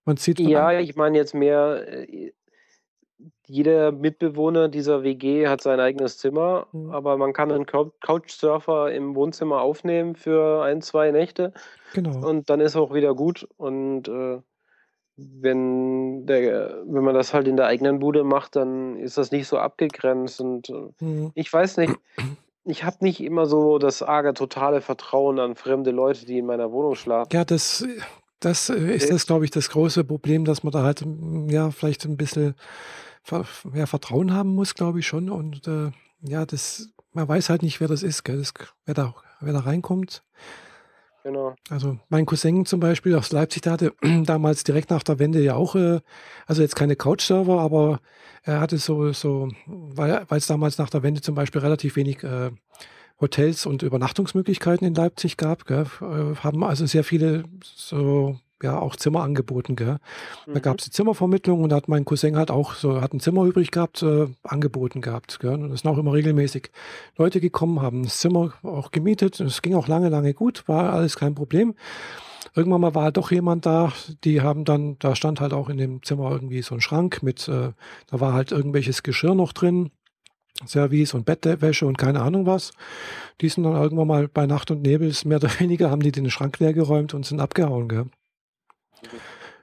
S1: Man zieht
S2: Ja,
S1: ein-
S2: ich meine jetzt mehr, äh, jeder Mitbewohner dieser WG hat sein eigenes Zimmer,
S1: Mhm.
S2: aber man kann einen Cou- Couchsurfer im Wohnzimmer aufnehmen für ein, zwei Nächte
S1: genau.
S2: und dann ist auch wieder gut. Und äh, wenn, der, wenn man das halt in der eigenen Bude macht, dann ist das nicht so abgegrenzt. Und äh,
S1: Mhm.
S2: ich weiß nicht, ich habe nicht immer so das arge, totale Vertrauen an fremde Leute, die in meiner Wohnung schlafen.
S1: Ja, das, das äh, ist das, glaube ich, das große Problem, dass man da halt mm, ja vielleicht ein bisschen mehr Vertrauen haben muss, glaube ich schon. Und äh, ja, das, man weiß halt nicht, wer das ist, gell? Das, wer, da, wer da reinkommt.
S2: Genau.
S1: Also mein Cousin zum Beispiel aus Leipzig, der hatte [clears throat] damals direkt nach der Wende ja auch, äh, also jetzt keine Couch-Server, aber er hatte so, so weil es damals nach der Wende zum Beispiel relativ wenig äh, Hotels und Übernachtungsmöglichkeiten in Leipzig gab, gell, äh, haben also sehr viele so ja auch Zimmer angeboten. Gell. Da
S2: Mhm.
S1: gab es die Zimmervermittlung und da hat mein Cousin halt auch so, hat ein Zimmer übrig gehabt, äh, angeboten gehabt. Gell. Und es sind auch immer regelmäßig Leute gekommen, haben das Zimmer auch gemietet. Es ging auch lange, lange gut, war alles kein Problem. Irgendwann mal war halt doch jemand da, die haben dann, da stand halt auch in dem Zimmer irgendwie so ein Schrank mit, äh, da war halt irgendwelches Geschirr noch drin. Service und Bettwäsche und keine Ahnung was. Die sind dann irgendwann mal bei Nacht und Nebel, mehr oder [laughs] weniger, haben die den Schrank leer geräumt und sind abgehauen. Gell?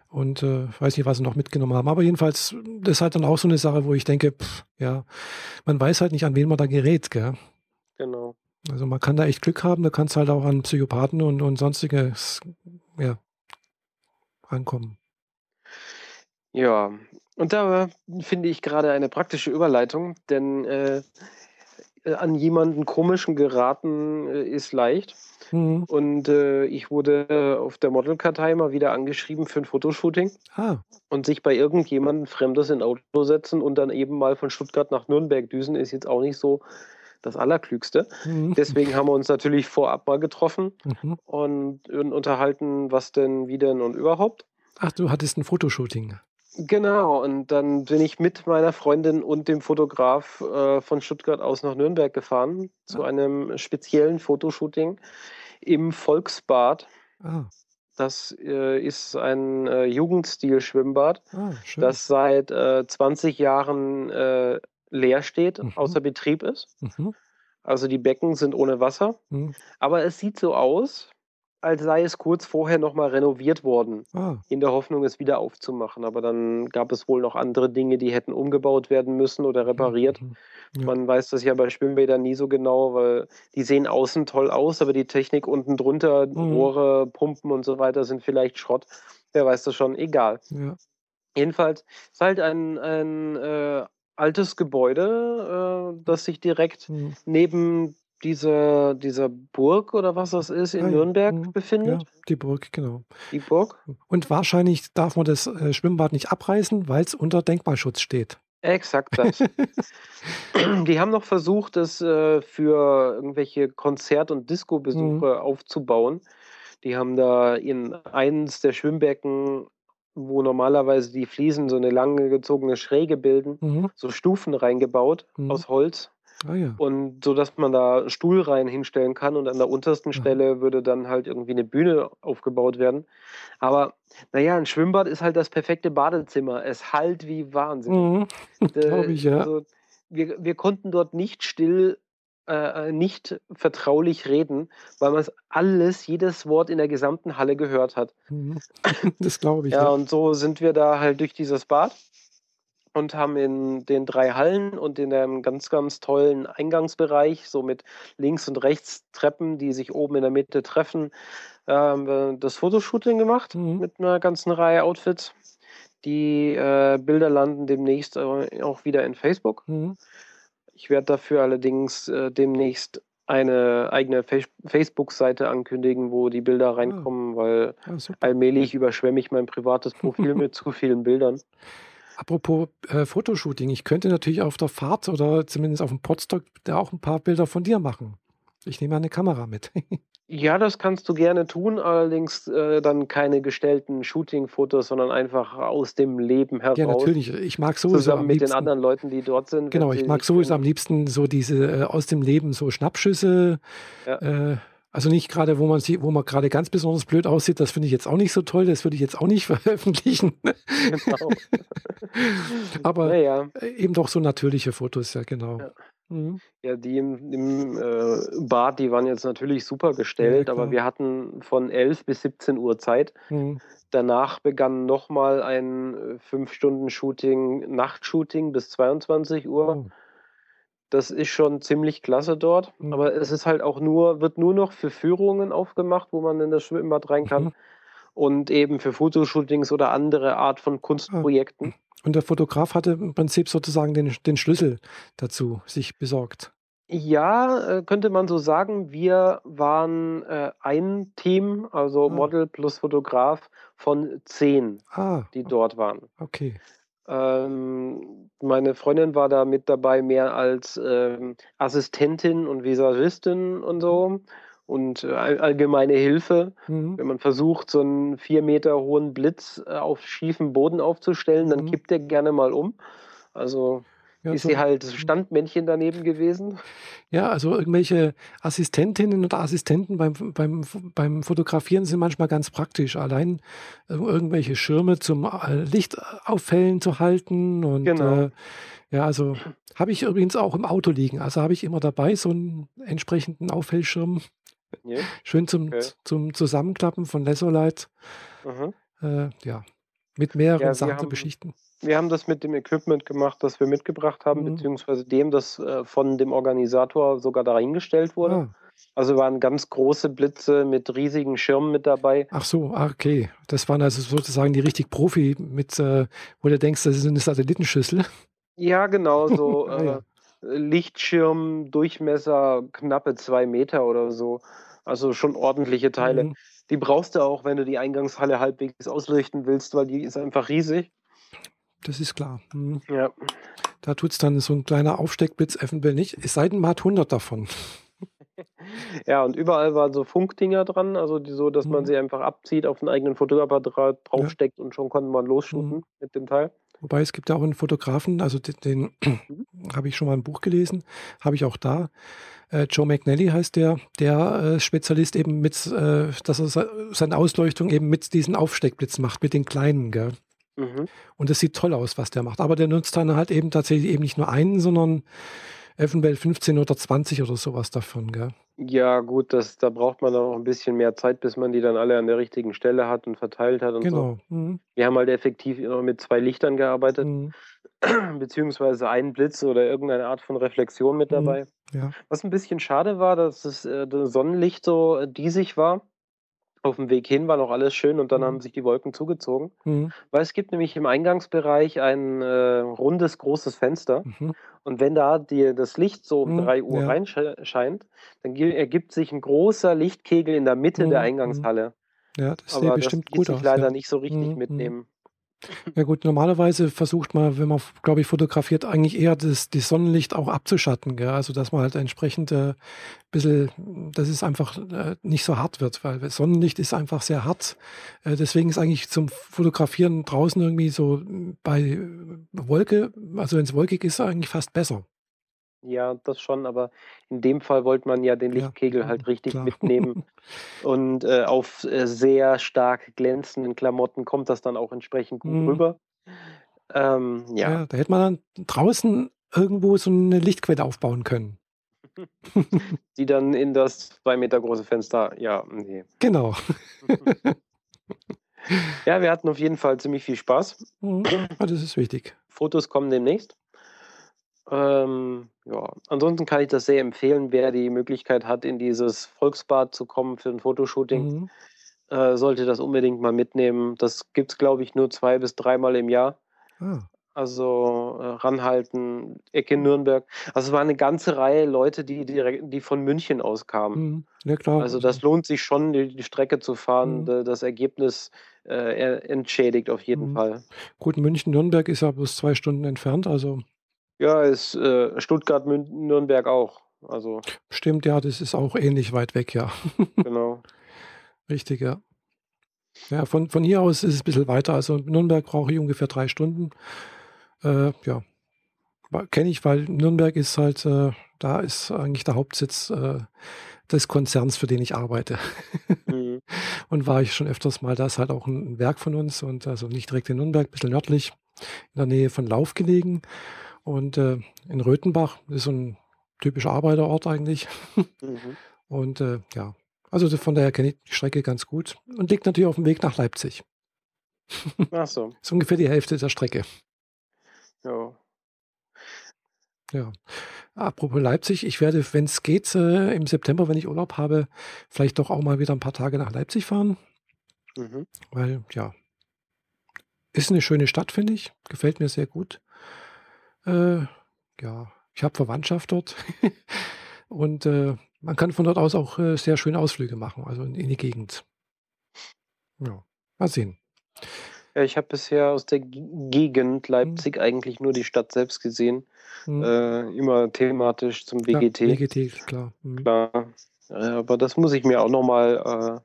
S1: Und äh, weiß nicht, was sie noch mitgenommen haben. Aber jedenfalls, das ist halt dann auch so eine Sache, wo ich denke, pff, ja, man weiß halt nicht, an wen man da gerät. Gell?
S2: Genau.
S1: Also man kann da echt Glück haben, da kann es halt auch an Psychopathen und, und sonstiges ja, rankommen.
S2: Ja, und da finde ich gerade eine praktische Überleitung, denn äh, an jemanden komischen geraten äh, ist leicht.
S1: Mhm.
S2: Und äh, ich wurde auf der Modelkartei mal wieder angeschrieben für ein Fotoshooting
S1: Ah,
S2: und sich bei irgendjemandem Fremdes in Auto setzen und dann eben mal von Stuttgart nach Nürnberg düsen, ist jetzt auch nicht so das Allerklügste.
S1: mhm.
S2: Deswegen haben wir uns natürlich vorab mal getroffen
S1: Mhm.
S2: und, und unterhalten, was denn, wie denn und überhaupt.
S1: Ach, du hattest ein Fotoshooting.
S2: Genau, und dann bin ich mit meiner Freundin und dem Fotograf äh, von Stuttgart aus nach Nürnberg gefahren zu einem speziellen Fotoshooting im Volksbad.
S1: Ah,
S2: Das äh, ist ein äh, Jugendstil-Schwimmbad,
S1: ah
S2: das seit äh, 20 Jahren äh, leer steht,
S1: Mhm.
S2: außer Betrieb ist.
S1: Mhm.
S2: Also die Becken sind ohne Wasser.
S1: Mhm.
S2: Aber es sieht so aus, als sei es kurz vorher nochmal renoviert worden,
S1: Ah,
S2: in der Hoffnung, es wieder aufzumachen. Aber dann gab es wohl noch andere Dinge, die hätten umgebaut werden müssen oder repariert.
S1: Mhm. Ja.
S2: Man weiß das ja bei Schwimmbädern nie so genau, weil die sehen außen toll aus, aber die Technik unten drunter,
S1: Mhm.
S2: Rohre, Pumpen und so weiter sind vielleicht Schrott. Wer weiß das schon, egal.
S1: Ja.
S2: Jedenfalls ist halt ein, ein äh, altes Gebäude, äh, das sich direkt
S1: Mhm.
S2: neben dieser, dieser Burg oder was das ist in
S1: ja,
S2: Nürnberg
S1: mhm, Ja,
S2: befindet.
S1: die Burg, genau.
S2: Die Burg.
S1: Und wahrscheinlich darf man das äh, Schwimmbad nicht abreißen, weil es unter Denkmalschutz steht.
S2: Exakt das. [laughs] [clears throat] Die haben noch versucht, es äh, für irgendwelche Konzert- und Disco-Besuche aufzubauen. Die haben da in eins der Schwimmbecken, wo normalerweise die Fliesen so eine lange gezogene Schräge bilden,
S1: Mhm.
S2: so Stufen reingebaut
S1: Mhm.
S2: aus Holz.
S1: Ah ja.
S2: Und so dass man da Stuhlreihen hinstellen kann und an der untersten
S1: Aha.
S2: Stelle würde dann halt irgendwie eine Bühne aufgebaut werden. Aber naja, ein Schwimmbad ist halt das perfekte Badezimmer. Es halt wie Wahnsinn.
S1: Mhm. [laughs] Glaube ich, ja.
S2: Also, wir, wir konnten dort nicht still, äh, nicht vertraulich reden, weil man es alles, jedes Wort in der gesamten Halle gehört hat.
S1: Mhm. [laughs] Das glaube ich.
S2: Ja,
S1: Ja.
S2: und so sind wir da halt durch dieses Bad und haben in den drei Hallen und in einem ganz, ganz tollen Eingangsbereich, so mit links und rechts Treppen, die sich oben in der Mitte treffen, äh, haben wir das Fotoshooting gemacht
S1: Mhm.
S2: mit einer ganzen Reihe Outfits. Die äh, Bilder landen demnächst äh, auch wieder in Facebook.
S1: Mhm.
S2: Ich werde dafür allerdings äh, demnächst eine eigene Face Facebook-Seite ankündigen, wo die Bilder reinkommen, weil
S1: Ah, super.
S2: allmählich überschwemme ich mein privates Profil [laughs] mit zu vielen Bildern.
S1: Apropos äh, Fotoshooting, ich könnte natürlich auf der Fahrt oder zumindest auf dem Podstock da auch ein paar Bilder von dir machen. Ich nehme eine Kamera mit. [laughs]
S2: Ja, das kannst du gerne tun, allerdings äh, dann keine gestellten Shooting-Fotos, sondern einfach aus dem Leben heraus.
S1: ja, natürlich. Ich mag sowieso
S2: Zusammen
S1: am
S2: mit den
S1: liebsten.
S2: anderen Leuten, die dort sind.
S1: Genau, ich mag sowieso am liebsten so diese äh, aus dem Leben so Schnappschüsse.
S2: Ja.
S1: Äh, also nicht gerade, wo man sie, wo man gerade ganz besonders blöd aussieht, das finde ich jetzt auch nicht so toll, das würde ich jetzt auch nicht [laughs] veröffentlichen.
S2: Genau. [laughs]
S1: Aber
S2: Naja,
S1: äh, eben doch so natürliche Fotos, ja, genau.
S2: Ja.
S1: Mhm.
S2: ja, die im, im äh, Bad, die waren jetzt natürlich super gestellt,
S1: Ja,
S2: aber wir hatten von 11 bis 17 Uhr Zeit.
S1: Mhm.
S2: Danach begann nochmal ein 5-Stunden-Shooting, Nachtshooting bis 22 Uhr.
S1: Oh.
S2: Das ist schon ziemlich klasse dort.
S1: Mhm.
S2: Aber es ist halt auch nur, wird nur noch für Führungen aufgemacht, wo man in das Schwimmbad rein kann.
S1: Mhm.
S2: Und eben für Fotoshootings oder andere Art von Kunstprojekten.
S1: Und der Fotograf hatte im Prinzip sozusagen den, den Schlüssel dazu sich besorgt.
S2: Ja, äh, könnte man so sagen. Wir waren, äh, ein Team, also
S1: Ah.
S2: Model plus Fotograf von 10,
S1: Ah,
S2: die dort waren.
S1: okay.
S2: Ähm, meine Freundin war da mit dabei mehr als, ähm, Assistentin und Visagistin und so und äh, all allgemeine Hilfe.
S1: Mhm.
S2: Wenn man versucht, so 'n 4 Meter hohen Blitz, äh, auf schiefem Boden aufzustellen, dann
S1: Mhm.
S2: kippt der gerne mal um. Also,
S1: Ja,
S2: ist
S1: so
S2: sie halt
S1: mhm.
S2: Standmännchen daneben gewesen.
S1: Ja, also irgendwelche Assistentinnen oder Assistenten beim beim beim Fotografieren sind manchmal ganz praktisch. Allein, äh, irgendwelche Schirme zum, äh, Licht aufhellen zu halten und,
S2: Genau.
S1: äh, ja, also habe ich übrigens auch im Auto liegen. Also, habe ich immer dabei so 'n entsprechenden Aufhellschirm.
S2: Ja,
S1: Schön zum
S2: okay.
S1: zum Zusammenklappen von Lesolite.
S2: Mhm.
S1: Äh, ja, mit mehreren
S2: Ja,
S1: Sachen zu beschichten.
S2: Wir haben das mit dem Equipment gemacht, das wir mitgebracht haben,
S1: Mhm.
S2: beziehungsweise dem, das, äh, von dem Organisator sogar dahingestellt wurde.
S1: Ah.
S2: Also, waren ganz große Blitze mit riesigen Schirmen mit dabei.
S1: Ach so, ah, okay. Das waren also sozusagen die richtig Profi mit, äh wo du denkst, das ist 'ne Satellitenschüssel.
S2: Ja, genau, so, [laughs]
S1: Ah
S2: äh,
S1: ja.
S2: Lichtschirm, Durchmesser knappe 2 Meter oder so. Also, schon ordentliche Teile.
S1: Mhm.
S2: Die brauchst du auch, wenn du die Eingangshalle halbwegs ausleuchten willst, weil die ist einfach riesig.
S1: Das ist klar. Mhm.
S2: Ja.
S1: Da tut's dann so 'n kleiner Aufsteckblitz eventuell nicht, es sei denn, man hat 100 davon. [laughs]
S2: Ja, und überall waren so Funkdinger dran, also die so, dass man
S1: Mhm.
S2: sie einfach abzieht, auf 'n eigenen Fotoapparat
S1: Ja.
S2: draufsteckt und schon konnte man losshooten
S1: Mhm.
S2: mit dem Teil.
S1: Wobei es gibt ja auch 'n Fotografen, also d den
S2: Mhm. [clears throat] [clears throat]
S1: habe ich schon mal im Buch gelesen, habe ich auch da. Äh, Joe McNally heißt der, der, äh, Spezialist eben mit, äh dass er sei seine Ausleuchtung eben mit diesen Aufsteckblitzen macht, mit den kleinen, gell?
S2: Mhm.
S1: Und das sieht toll aus, was der macht. Aber der nutzt dann halt eben tatsächlich eben nicht nur einen, sondern eventuell 15 oder 20 oder so was davon, gell?
S2: Ja gut, das da braucht man auch 'n bisschen mehr Zeit, bis man die dann alle an der richtigen Stelle hat und verteilt hat und so.
S1: Genau. Mhm.
S2: Wir haben halt effektiv immer mit 2 Lichtern gearbeitet,
S1: Mhm. [clears throat]
S2: beziehungsweise einen Blitz oder irgendeine Art von Reflexion mit
S1: Mhm.
S2: dabei.
S1: Ja.
S2: Was 'n bisschen schade war, dass das, äh, das Sonnenlicht so, äh, diesig war. Auf'm Weg hin war noch alles schön und dann
S1: Mhm.
S2: haben sich die Wolken zugezogen.
S1: Mhm.
S2: Weil es gibt nämlich im Eingangsbereich ein, äh, rundes, großes Fenster
S1: Mhm.
S2: und wenn da die das Licht so um
S1: Mhm.
S2: 3:00
S1: Ja.
S2: reinsche scheint, dann gi ergibt sich 'n großer Lichtkegel in der Mitte
S1: Mhm.
S2: der
S1: Mhm.
S2: Eingangshalle.
S1: Ja, das
S2: Aber das
S1: bestimmt
S2: ließ
S1: gut
S2: sich
S1: aus,
S2: leider
S1: ja.
S2: nicht so richtig
S1: Mhm. Mhm.
S2: mitnehmen.
S1: Ja gut, normalerweise versucht man, wenn man glaube ich, fotografiert, eigentlich eher das das Sonnenlicht auch abzuschatten, gell? Also, dass man halt entsprechend, äh, bisschen dass es einfach, äh, nicht so hart wird, weil Sonnenlicht ist einfach sehr hart. Äh, deswegen ist eigentlich zum Fotografieren draußen irgendwie so bei Wolke also, wenn's wolkig ist, eigentlich fast besser.
S2: Ja, das schon, aber in dem Fall wollte man ja den
S1: Ja,
S2: Lichtkegel
S1: mhm,
S2: halt richtig
S1: klar.
S2: mitnehmen. [laughs] Und, äh, auf, äh, sehr stark glänzenden Klamotten kommt das dann auch entsprechend gut
S1: Mhm.
S2: rüber. Ähm, ja.
S1: Ja, da hätte man dann draußen irgendwo so 'ne Lichtquelle aufbauen können. [laughs]
S2: Die dann in das 2 Meter große Fenster ja, ne.
S1: Genau. [laughs]
S2: Ja, wir hatten auf jeden Fall ziemlich viel Spaß.
S1: Mhm. Ja, das ist wichtig.
S2: Fotos kommen demnächst. Ähm, ja, ansonsten kann ich das sehr empfehlen, wer die Möglichkeit hat, in dieses Volksbad zu kommen für 'n Fotoshooting,
S1: Mhm.
S2: äh, sollte das unbedingt mal mitnehmen. Das gibt's, glaube ich, nur 2 bis dreimal im Jahr.
S1: Ah.
S2: Also, äh, ranhalten, Ecke Nürnberg. Also, es war 'ne ganze Reihe Leute, die direkt die von München aus kamen.
S1: Mhm. Ja klar,
S2: Also, das lohnt sich schon, die die Strecke zu fahren.
S1: Mhm.
S2: Das Ergebnis, äh, entschädigt auf jeden
S1: Mhm.
S2: Fall.
S1: Gut, München-Nürnberg ist ja bloß 2 Stunden entfernt, also
S2: Ja, ist, äh, Stuttgart, Mün Nürnberg auch. Also
S1: Stimmt, ja, das ist auch ähnlich weit weg, ja. [laughs]
S2: Genau.
S1: Richtig, ja. Ja, von von hier aus ist es bisschen weiter. Also, Nürnberg brauche ich ungefähr 3 Stunden. Äh, ja. Kenne ich, weil Nürnberg ist halt, äh da ist eigentlich der Hauptsitz, äh, des Konzerns, für den ich arbeite. [laughs]
S2: Mhm.
S1: Und war ich schon öfters mal. Da ist halt auch 'n 'n Werk von uns und also, nicht direkt in Nürnberg, bisschen nördlich, in der Nähe von Lauf gelegen. Und, äh, in Röthenbach ist so 'n typischer Arbeiterort eigentlich.
S2: Mhm. [laughs]
S1: Und, äh, ja, also, von daher kenne ich die Strecke ganz gut und liegt natürlich auf'm Weg nach Leipzig. [laughs]
S2: Ach so.
S1: Ist ungefähr die Hälfte der Strecke.
S2: Ja.
S1: Ja. Apropos Leipzig, ich werde, wenn's geht, äh, im September, wenn ich Urlaub habe, vielleicht doch auch mal wieder 'n paar Tage nach Leipzig fahren.
S2: Mhm.
S1: Weil, ja ist 'ne schöne Stadt, finde ich, gefällt mir sehr gut. Äh, ja, ich habe Verwandtschaft dort. [laughs] und äh, man kann von dort aus auch äh, sehr schöne Ausflüge machen, also in, in die Gegend. Ja, mal sehen.
S2: Ja, ich habe bisher aus der G Gegend Leipzig mhm. eigentlich nur die Stadt selbst gesehen. Mhm. Äh, immer thematisch zum WGT. Ja,
S1: WGT, klar.
S2: Mhm. Klar. Äh, aber das muss ich mir auch nochmal, äh,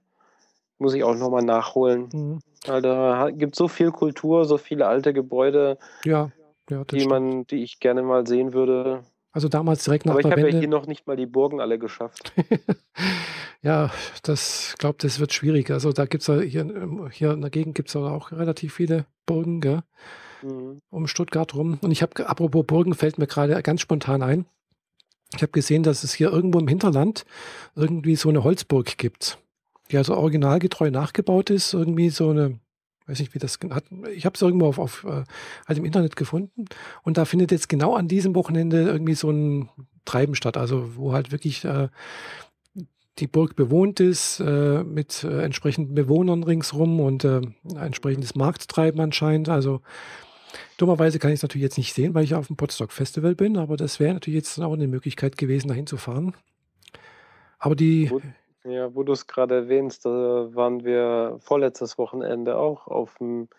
S2: muss ich auch nochmal nachholen. Mhm. Weil da gibt so viel Kultur, so viele alte Gebäude,
S1: ja, ja,
S2: die man, die ich gerne mal sehen würde.
S1: Also damals direkt nach
S2: Aber
S1: ich
S2: habe ja hier noch nicht mal die Burgen alle geschafft. [laughs]
S1: ja, das glaube das wird schwierig. Also da gibt es ja hier, hier in der Gegend gibt es auch relativ viele Burgen, gell? Mhm. Um Stuttgart rum. Und ich habe, apropos Burgen, fällt mir gerade ganz spontan ein. Ich habe gesehen, dass es hier irgendwo im Hinterland irgendwie so eine Holzburg gibt, die also originalgetreu nachgebaut ist. Irgendwie so eine weiß nicht, wie das hat. Ich habe es irgendwo auf, auf äh, halt im Internet gefunden und da findet jetzt genau an diesem Wochenende irgendwie so ein Treiben statt, also wo halt wirklich äh, die Burg bewohnt ist, äh, mit äh, entsprechenden Bewohnern ringsrum und äh, entsprechendes Markttreiben anscheinend. Also dummerweise kann ich es natürlich jetzt nicht sehen, weil ich auf dem Potsdok Festival bin, aber das wäre natürlich jetzt auch eine Möglichkeit gewesen, dahin zu fahren. Aber die.
S2: Ja, wo du es gerade erwähnst, da waren wir vorletztes Wochenende auch auf dem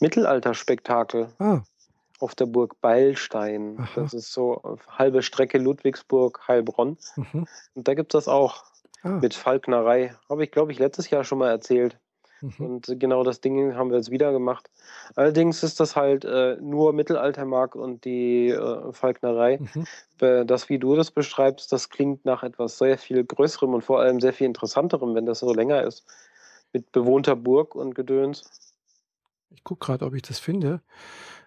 S2: Mittelalterspektakel
S1: Ah,
S2: auf der Burg Beilstein.
S1: aha.
S2: Das ist so halbe Strecke Ludwigsburg, Heilbronn.
S1: Mhm.
S2: Und da gibt es das auch
S1: Ah,
S2: mit Falknerei. Habe ich, glaube ich, letztes Jahr schon mal erzählt.
S1: Mhm.
S2: Und genau das Ding haben wir jetzt wieder gemacht. Allerdings ist das halt äh, nur Mittelaltermarkt und die äh, Falknerei.
S1: Mhm.
S2: Äh, Das, wie du das beschreibst, das klingt nach etwas sehr viel Größerem und vor allem sehr viel Interessanterem, wenn das so länger ist. Mit bewohnter Burg und Gedöns.
S1: Ich gucke gerade, ob ich das finde.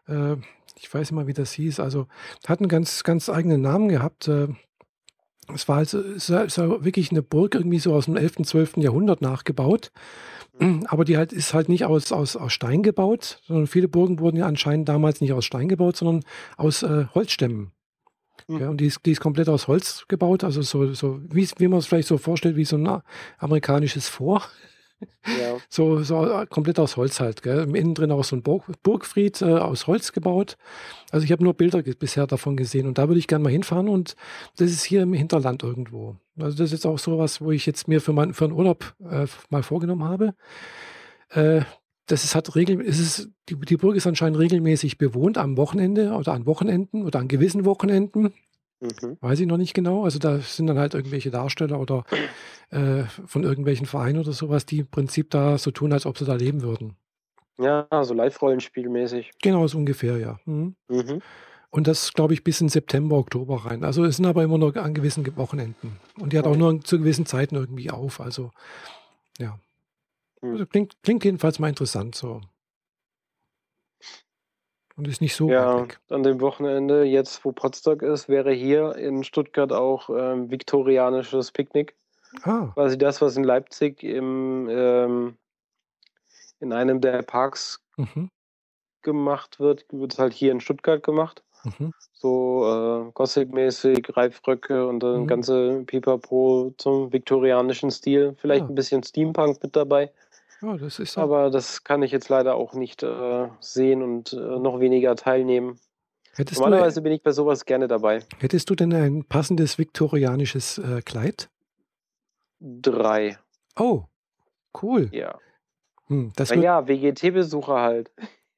S1: Äh, ich weiß immer, wie das hieß. Also hat einen ganz, ganz eigenen Namen gehabt. Äh, es war also es war, wirklich eine Burg irgendwie so aus dem 11., 12. Jahrhundert nachgebaut. Aber die halt ist halt nicht aus, aus, aus Stein gebaut, sondern viele Burgen wurden ja anscheinend damals nicht aus Stein gebaut, sondern aus äh, Holzstämmen.
S2: Hm.
S1: Ja, und die ist, die ist komplett aus Holz gebaut, also so, so wie, wie man es vielleicht so vorstellt, wie so ein amerikanisches Fort.
S2: Ja. [laughs]
S1: So, so äh, komplett aus Holz halt. Gell? Innen drin auch so ein Burg, Burgfried äh, aus Holz gebaut. Also ich habe nur Bilder bisher davon gesehen und da würde ich gerne mal hinfahren und das ist hier im Hinterland irgendwo. Also das ist auch sowas, wo ich jetzt mir für, mein, für einen Urlaub äh, mal vorgenommen habe. Äh, das ist halt regel, es die, die Burg ist anscheinend regelmäßig bewohnt am Wochenende oder an Wochenenden oder an gewissen Wochenenden.
S2: Mhm.
S1: Weiß ich noch nicht genau. Also da sind dann halt irgendwelche Darsteller oder äh, von irgendwelchen Vereinen oder sowas, die im Prinzip da so tun, als ob sie da leben würden.
S2: Ja, so Live-Rollenspielmäßig.
S1: Genau, so ungefähr, ja. Mhm.
S2: Mhm.
S1: Und das, glaube ich, bis in September, Oktober rein. Also es sind aber immer nur an gewissen Ge- Wochenenden. Und die hat auch nur zu gewissen Zeiten irgendwie auf. Also, ja.
S2: Hm.
S1: Also klingt, klingt jedenfalls mal interessant so. Und ist nicht so weit
S2: Ja,
S1: weg.
S2: an dem Wochenende, jetzt wo Potsdok ist, wäre hier in Stuttgart auch ähm, viktorianisches Picknick.
S1: Ah,
S2: Quasi das, was in Leipzig im, ähm, in einem der Parks
S1: mhm,
S2: gemacht wird, wird es halt hier in Stuttgart gemacht.
S1: mhm,
S2: So äh, Gothic-mäßig, Reifröcke und dann
S1: Mhm.
S2: ganze Pipapo zum viktorianischen Stil. Vielleicht
S1: Ja.
S2: ein bisschen Steampunk mit dabei.
S1: Ja, das ist ja.
S2: Aber das kann ich jetzt leider auch nicht äh, sehen und äh, noch weniger teilnehmen.
S1: Hättest du,
S2: Normalerweise bin ich bei sowas gerne dabei.
S1: hättest du denn ein passendes viktorianisches äh, Kleid?
S2: Drei,
S1: Oh, cool.
S2: ja.
S1: Hm, das wird,
S2: Naja, WGT-Besucher halt.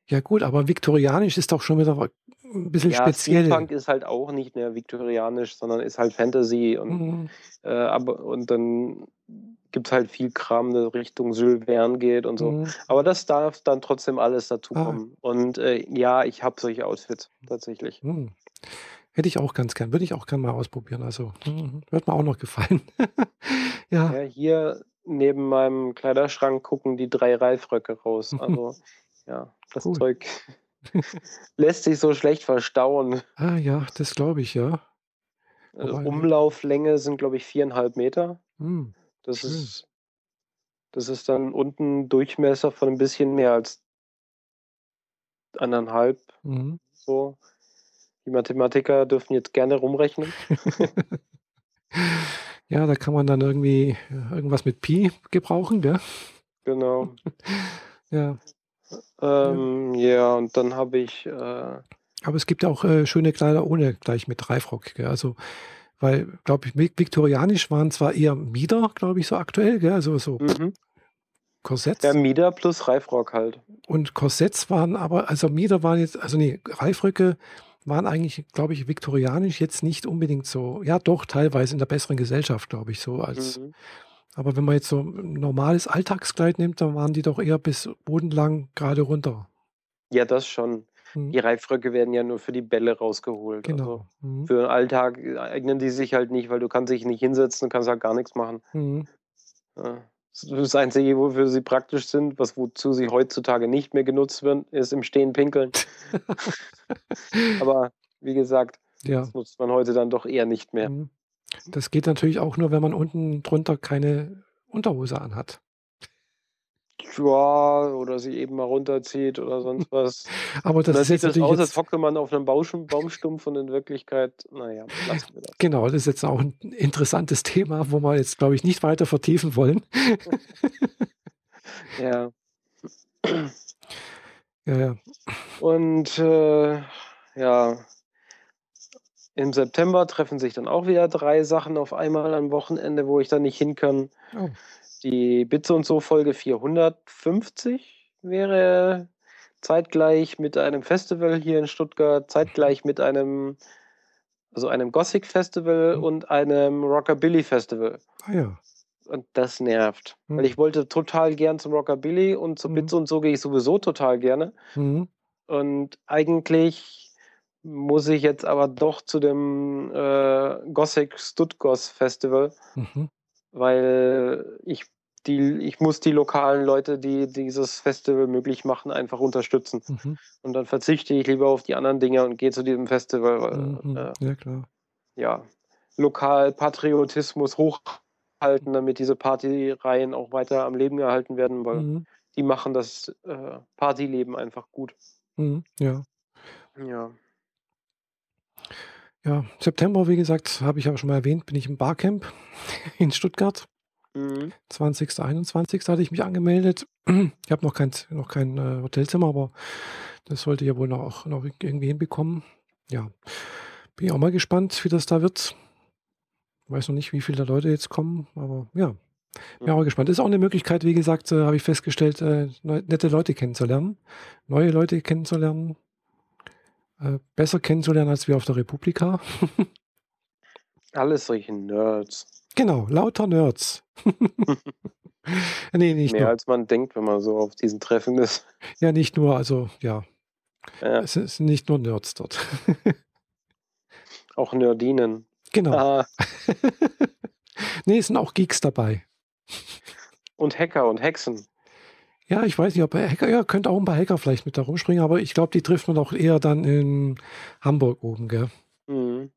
S1: ja gut, aber viktorianisch ist doch schon wieder ein bisschen
S2: Ja,
S1: speziell.
S2: Steampunk ist halt auch nicht mehr viktorianisch, sondern ist halt Fantasy und,
S1: Mhm.
S2: äh, aber, und dann gibt es halt viel Kram, der Richtung Jules Verne geht und so.
S1: Mhm.
S2: Aber das darf dann trotzdem alles dazu
S1: Ah.
S2: kommen. Und äh, ja, ich habe solche Outfits tatsächlich.
S1: Hm. Hätte ich auch ganz gern, würde ich auch gern mal ausprobieren. Also, mhm, wird mir auch noch gefallen. [laughs] ja,
S2: Ja, hier neben meinem Kleiderschrank gucken die drei Reifröcke raus. [laughs] Also ja, das
S1: Cool.
S2: Zeug lässt sich so schlecht verstauen.
S1: ah, ja, das glaube ich, ja.
S2: Äh,
S1: Wobei-
S2: Umlauflänge sind, glaube ich, viereinhalb Meter.
S1: Hm.
S2: Das
S1: Schön.
S2: ist, das ist dann unten Durchmesser von ein bisschen mehr als anderthalb.
S1: Mhm.
S2: So. Die Mathematiker dürfen jetzt gerne rumrechnen. [laughs]
S1: ja, da kann man dann irgendwie äh, irgendwas mit Pi gebrauchen, gell?
S2: Genau. [laughs]
S1: Ja.
S2: Ähm, ja, und dann habe ich äh,
S1: Aber es gibt ja auch äh, schöne Kleider ohne gleich mit Reifrock. Gell? Also, weil, glaube ich, viktorianisch waren zwar eher Mieder, glaube ich, so aktuell, gell? also so mhm. Korsetts.
S2: Ja, Mieder plus Reifrock halt.
S1: Und Korsetts waren aber, also Mieder waren jetzt, also nee, Reifröcke waren eigentlich, glaube ich, viktorianisch jetzt nicht unbedingt so, ja doch, teilweise in der besseren Gesellschaft, glaube ich, so als. Mhm. Aber wenn man jetzt so ein normales Alltagskleid nimmt, dann waren die doch eher bis bodenlang gerade runter.
S2: Ja, das schon. Mhm. Die Reifröcke werden ja nur für die Bälle rausgeholt.
S1: Genau. Also
S2: mhm. Für den Alltag eignen die sich halt nicht, weil du kannst dich nicht hinsetzen und kannst halt gar nichts machen.
S1: Mhm.
S2: Ja. Das Einzige, wofür sie praktisch sind, was wozu sie heutzutage nicht mehr genutzt werden, ist im Stehen pinkeln. [laughs] Aber wie gesagt,
S1: ja.
S2: das nutzt man heute dann doch eher nicht mehr.
S1: Mhm. Das geht natürlich auch nur, wenn man unten drunter keine Unterhose anhat.
S2: Ja, oder sie eben mal runterzieht oder sonst [laughs] was.
S1: Aber das,
S2: das
S1: ist
S2: sieht
S1: jetzt
S2: das aus, als hocke man auf einem Baumstumpf und in Wirklichkeit, naja, lassen wir das.
S1: Genau, das ist jetzt auch ein interessantes Thema, wo wir jetzt, glaube ich, nicht weiter vertiefen wollen. [laughs]
S2: ja.
S1: Ja, ja.
S2: Und äh, ja, im September treffen sich dann auch wieder drei Sachen auf einmal am Wochenende, wo ich dann nicht hin kann.
S1: Oh.
S2: Die Bitze und so Folge 450 wäre zeitgleich mit einem Festival hier in Stuttgart, zeitgleich mit einem, also einem Gothic Festival
S1: Mhm.
S2: und einem Rockabilly Festival.
S1: Ah ja.
S2: Und das nervt.
S1: Mhm.
S2: Weil ich wollte total gern zum Rockabilly und zu
S1: Mhm.
S2: Bitze und so gehe ich sowieso total gerne.
S1: Mhm.
S2: Und eigentlich muss ich jetzt aber doch zu dem äh, Gothic Stuttgart Festival,
S1: Mhm.
S2: weil ich die, ich muss die lokalen Leute, die dieses Festival möglich machen, einfach unterstützen.
S1: Mhm.
S2: Und dann verzichte ich lieber auf die anderen Dinge und gehe zu diesem Festival, weil
S1: Mhm.
S2: äh,
S1: Ja, klar.
S2: ja, Lokalpatriotismus hochhalten, damit diese Partyreihen auch weiter am Leben gehalten werden, weil
S1: Mhm.
S2: die machen das äh, Partyleben einfach gut.
S1: Mhm. Ja.
S2: Ja.
S1: Ja, September, wie gesagt, habe ich ja schon mal erwähnt, bin ich im Barcamp [laughs] in Stuttgart.
S2: Mhm.
S1: 20. 21. hatte ich mich angemeldet. [clears throat] Ich habe noch kein, noch kein äh, Hotelzimmer, aber das sollte ich ja wohl noch, noch irgendwie hinbekommen. Ja, bin ich auch mal gespannt, wie das da wird. Weiß noch nicht, wie viele Leute jetzt kommen, aber ja, bin
S2: Mhm.
S1: auch gespannt. Ist auch eine Möglichkeit, wie gesagt, äh, habe ich festgestellt, äh, nette Leute kennenzulernen, neue Leute kennenzulernen, äh, besser kennenzulernen als wir auf der Republika. [laughs]
S2: Alles solche Nerds.
S1: Genau, lauter Nerds. [laughs] nee, nicht
S2: Mehr
S1: nur.
S2: als man denkt, wenn man so auf diesen Treffen ist.
S1: Ja, nicht nur, also ja,
S2: Ja,
S1: es sind nicht nur Nerds dort.
S2: auch Nerdinen.
S1: genau.
S2: Ah, [laughs]
S1: nee, es sind auch Geeks dabei.
S2: und Hacker und Hexen.
S1: Ja, ich weiß nicht, ob Hacker, ja, könnte auch ein paar Hacker vielleicht mit da rumspringen, aber ich glaube, die trifft man auch eher dann in Hamburg oben, gell?
S2: Mhm.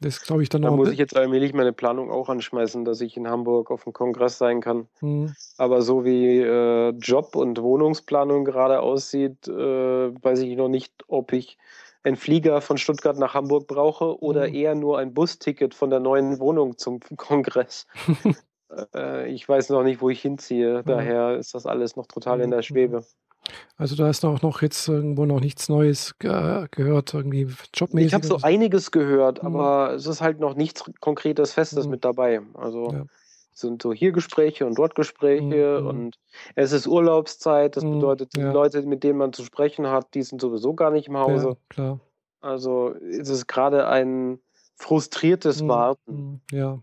S1: Das glaube ich dann
S2: Da
S1: noch.
S2: muss
S1: ein
S2: ich jetzt allmählich meine Planung auch anschmeißen, dass ich in Hamburg auf dem Kongress sein kann.
S1: Hm,
S2: Aber so wie äh, Job- und Wohnungsplanung gerade aussieht, äh, weiß ich noch nicht, ob ich einen Flieger von Stuttgart nach Hamburg brauche oder
S1: Mhm.
S2: eher nur ein Busticket von der neuen Wohnung zum Kongress. [laughs] äh, ich weiß noch nicht, wo ich hinziehe. Daher ist das alles noch total in der
S1: Mhm.
S2: Schwebe.
S1: Also da hast du auch noch jetzt irgendwo noch nichts Neues ge gehört, irgendwie jobmäßig.
S2: Ich habe so einiges gehört,
S1: Mhm.
S2: aber es ist halt noch nichts Konkretes, Festes
S1: Mhm.
S2: mit dabei. Also
S1: Ja.
S2: es sind so hier Gespräche und dort Gespräche
S1: Mhm.
S2: und es ist Urlaubszeit. Das
S1: Mhm,
S2: bedeutet, die
S1: ja.
S2: Leute, mit denen man zu sprechen hat, die sind sowieso gar nicht im Hause.
S1: Ja, klar.
S2: Also es ist gerade ein frustriertes
S1: Mhm,
S2: Warten.
S1: mhm, Ja.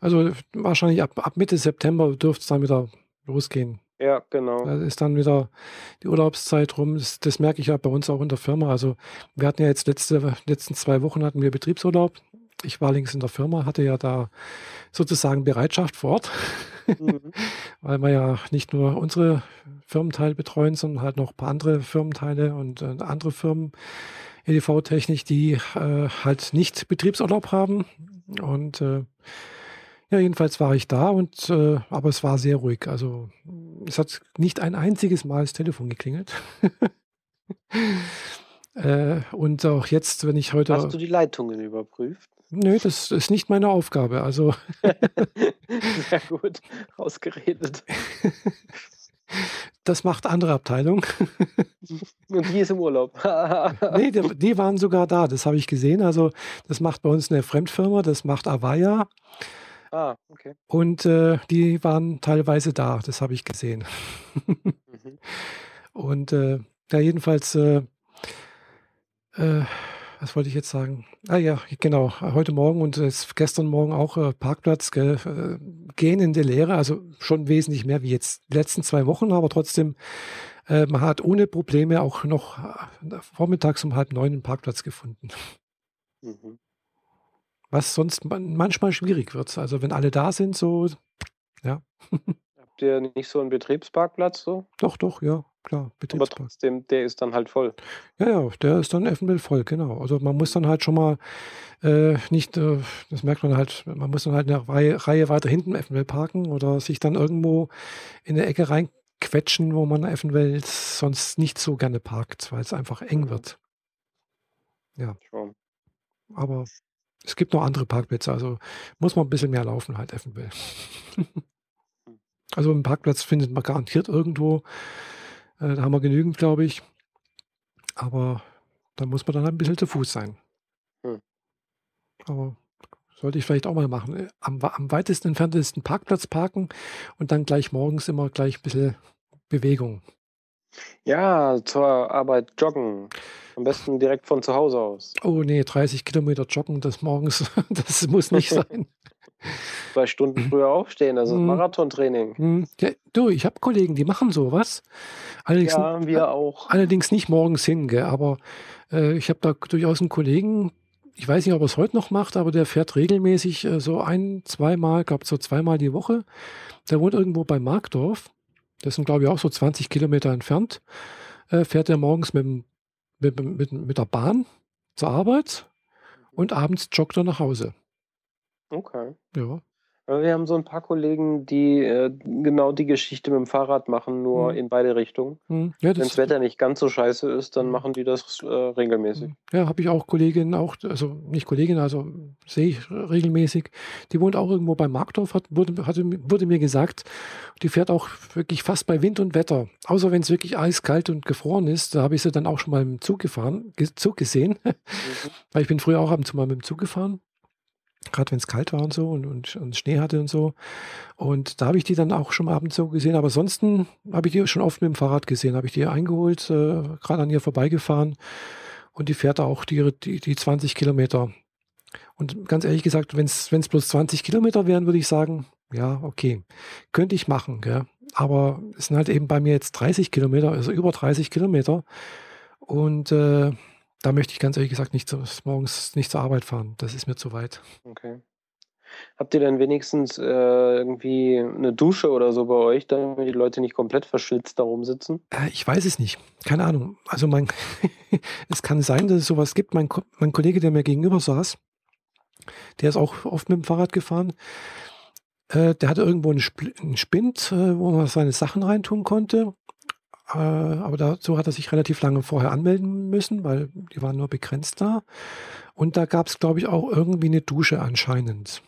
S1: Also wahrscheinlich ab, ab Mitte September dürfte es dann wieder losgehen.
S2: Ja, genau.
S1: Da ist dann wieder die Urlaubszeit rum. Das, das merke ich ja bei uns auch in der Firma. Also wir hatten ja jetzt letzte letzten zwei Wochen hatten wir Betriebsurlaub. Ich war links in der Firma, hatte ja da sozusagen Bereitschaft vor Ort,
S2: Mhm. [laughs]
S1: weil wir ja nicht nur unsere Firmenteile betreuen, sondern halt noch ein paar andere Firmenteile und äh, andere Firmen, EDV-Technik, die äh, halt nicht Betriebsurlaub haben. Und äh, ja, jedenfalls war ich da und äh, aber es war sehr ruhig. Also es hat nicht ein einziges Mal das Telefon geklingelt. [laughs] äh, und auch jetzt, wenn ich heute.
S2: Hast du die Leitungen überprüft?
S1: Nö, das ist nicht meine Aufgabe. Also [laughs]
S2: Sehr gut, ausgeredet.
S1: Das macht andere Abteilung. [laughs]
S2: Und die ist im Urlaub.
S1: nee, die, die, waren sogar da, das habe ich gesehen. Also das macht bei uns eine Fremdfirma, das macht Avaya.
S2: Ah, okay.
S1: Und äh, die waren teilweise da, das habe ich gesehen. [laughs] mhm. Und äh, ja, jedenfalls, äh, äh was wollte ich jetzt sagen? Ah ja, genau. Heute Morgen und gestern Morgen auch äh, Parkplatz gell, äh, gehen in der Lehre, also schon wesentlich mehr wie jetzt die letzten zwei Wochen, aber trotzdem, äh, man hat ohne Probleme auch noch vormittags um halb neun einen Parkplatz gefunden. Mhm. Was sonst manchmal schwierig wird. Also wenn alle da sind, so, ja. [laughs]
S2: Habt ihr nicht so einen Betriebsparkplatz so?
S1: Doch, doch, ja klar.
S2: Aber trotzdem, der ist dann halt voll.
S1: Ja, ja, der ist dann eventuell voll, genau. Also man muss dann halt schon mal äh, nicht, äh, das merkt man halt, man muss dann halt eine Reihe, Reihe weiter hinten eventuell parken oder sich dann irgendwo in eine Ecke reinquetschen, wo man eventuell sonst nicht so gerne parkt, weil es einfach eng mhm. wird. Ja. Schon. Aber es gibt noch andere Parkplätze, also muss man ein bisschen mehr laufen halt eventuell. also einen Parkplatz findet man garantiert irgendwo. Äh, da haben wir genügend, glaube ich. Aber da muss man dann halt ein bisschen zu Fuß sein. Hm. Aber sollte ich vielleicht auch mal machen. Am, am weitesten entferntesten Parkplatz parken und dann gleich morgens immer gleich ein bisschen Bewegung.
S2: Ja, zur Arbeit joggen. Am besten direkt von zu Hause aus.
S1: Oh nee, 30 Kilometer joggen das morgens, [laughs] das muss nicht [laughs] sein.
S2: Zwei Stunden früher aufstehen, das ist hm. Marathontraining.
S1: Hm. Ja, du, ich habe Kollegen, die machen sowas.
S2: Allerdings, ja, wir auch.
S1: Allerdings nicht morgens hin, gell? aber äh, ich habe da durchaus einen Kollegen, ich weiß nicht, ob er es heute noch macht, aber der fährt regelmäßig äh, so ein, zweimal, glaube so zweimal die Woche. Der wohnt irgendwo bei Markdorf. Das sind, glaube ich, auch so 20 Kilometer entfernt. Äh, fährt er morgens mit, mit, mit, mit der Bahn zur Arbeit und abends joggt er nach Hause.
S2: Okay.
S1: Ja.
S2: Wir haben so ein paar Kollegen, die äh, genau die Geschichte mit dem Fahrrad machen, nur mhm. in beide Richtungen. Mhm. Ja, Wenn das Wetter nicht ganz so scheiße ist, dann mhm. machen die das äh, regelmäßig.
S1: Mhm. Ja, habe ich auch Kolleginnen, auch, also nicht Kollegin, also sehe ich regelmäßig. Die wohnt auch irgendwo bei Markdorf, hat, wurde, hatte, wurde mir gesagt, die fährt auch wirklich fast bei Wind und Wetter. Außer wenn es wirklich eiskalt und gefroren ist, da habe ich sie dann auch schon mal im Zug gefahren, Zug gesehen. Mhm. [laughs] Weil ich bin früher auch ab und zu mal mit dem Zug gefahren gerade wenn es kalt war und so und, und, und, Schnee hatte und so. Und da habe ich die dann auch schon abends so gesehen. Aber ansonsten habe ich die schon oft mit dem Fahrrad gesehen. Habe ich die eingeholt, äh, gerade an ihr vorbeigefahren. Und die fährt auch die, die, die 20 Kilometer. Und ganz ehrlich gesagt, wenn es bloß 20 Kilometer wären, würde ich sagen, ja, okay, könnte ich machen. Gell? Aber es sind halt eben bei mir jetzt 30 Kilometer, also über 30 Kilometer. Und äh, da möchte ich ganz ehrlich gesagt nicht zu, morgens nicht zur Arbeit fahren. Das ist mir zu weit.
S2: Okay. Habt ihr denn wenigstens äh, irgendwie eine Dusche oder so bei euch, damit die Leute nicht komplett verschwitzt da rumsitzen?
S1: Äh, ich weiß es nicht. Keine Ahnung. Also mein, [laughs] es kann sein, dass es sowas gibt. Mein, mein Kollege, der mir gegenüber saß, der ist auch oft mit dem Fahrrad gefahren. Äh, der hatte irgendwo einen, Sp einen Spind, äh, wo man seine Sachen reintun konnte. Äh, aber dazu hat er sich relativ lange vorher anmelden müssen, weil die waren nur begrenzt da. Und da gab es, glaube ich, auch irgendwie eine Dusche anscheinend.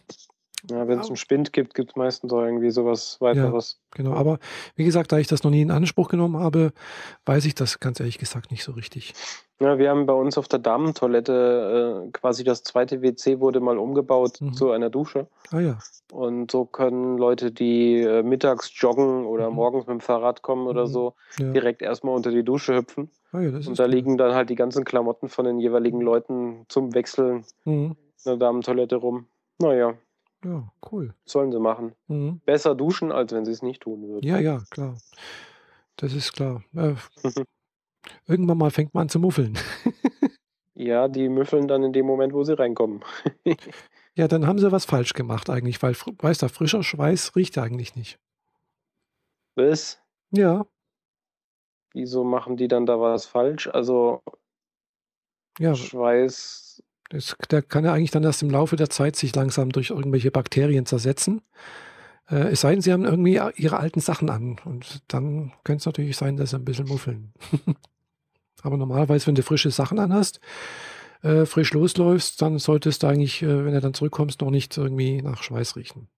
S2: Ja, wenn es einen Spind gibt, gibt es meistens auch irgendwie sowas weiteres.
S1: Ja, genau, aber wie gesagt, da ich das noch nie in Anspruch genommen habe, weiß ich das ganz ehrlich gesagt nicht so richtig.
S2: Ja, wir haben bei uns auf der Damentoilette äh, quasi das zweite WC wurde mal umgebaut mhm. zu einer Dusche.
S1: Ah ja.
S2: Und so können Leute, die äh, mittags joggen oder mhm. morgens mit dem Fahrrad kommen oder mhm. so, ja. direkt erstmal unter die Dusche hüpfen. Ah ja, Und da cool. liegen dann halt die ganzen Klamotten von den jeweiligen Leuten zum Wechseln mhm. in der Damentoilette rum. Naja.
S1: Ja, cool.
S2: Sollen sie machen. Mhm. Besser duschen, als wenn sie es nicht tun würden.
S1: Ja, ja, klar. Das ist klar. Äh, [laughs] irgendwann mal fängt man an zu muffeln. [laughs]
S2: ja, die müffeln dann in dem Moment, wo sie reinkommen. [laughs]
S1: ja, dann haben sie was falsch gemacht eigentlich, weil, weißt du, frischer Schweiß riecht eigentlich nicht.
S2: Was?
S1: Ja.
S2: Wieso machen die dann da was falsch? Also,
S1: ja,
S2: Schweiß
S1: das, der kann ja eigentlich dann erst im Laufe der Zeit sich langsam durch irgendwelche Bakterien zersetzen. Äh, es sei denn, sie haben irgendwie ihre alten Sachen an. Und dann könnte es natürlich sein, dass sie ein bisschen muffeln. [laughs] Aber normalerweise, wenn du frische Sachen anhast, äh, frisch losläufst, dann solltest du eigentlich, äh, wenn du dann zurückkommst, noch nicht irgendwie nach Schweiß riechen.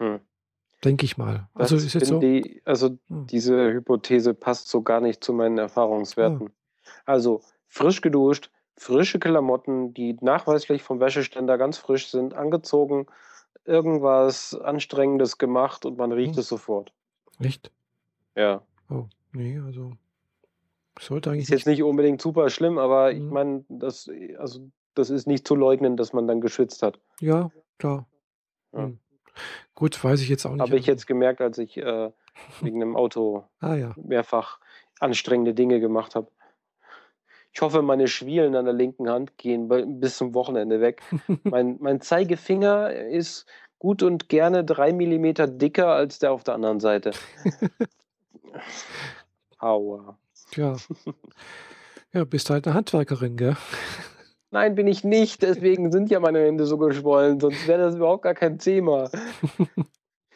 S2: Hm.
S1: denke ich mal. Also
S2: Das
S1: ist jetzt so.
S2: die, also
S1: Hm.
S2: diese Hypothese passt so gar nicht zu meinen Erfahrungswerten. Also frisch geduscht, frische Klamotten, die nachweislich vom Wäscheständer ganz frisch sind, angezogen, irgendwas Anstrengendes gemacht und man riecht
S1: Hm.
S2: es sofort.
S1: Echt?
S2: Ja.
S1: Oh, nee, also sollte eigentlich
S2: Ist jetzt
S1: nicht.
S2: unbedingt super schlimm, aber ich
S1: Mhm.
S2: meine, das, also, das ist nicht zu leugnen, dass man dann geschwitzt hat.
S1: Ja, klar.
S2: Ja.
S1: Hm. Gut, weiß ich jetzt auch nicht.
S2: Habe ich
S1: also-
S2: jetzt gemerkt, als ich äh, wegen einem Auto [laughs]
S1: Ah ja.
S2: mehrfach anstrengende Dinge gemacht habe. Ich hoffe, meine Schwielen an der linken Hand gehen bis zum Wochenende weg. [laughs] mein, mein Zeigefinger ist gut und gerne drei Millimeter dicker als der auf der anderen Seite. [laughs] Aua.
S1: Tja. Ja, bist halt eine Handwerkerin, gell? [laughs]
S2: Nein, bin ich nicht. Deswegen sind ja meine Hände so geschwollen. Sonst wäre das überhaupt gar kein Thema.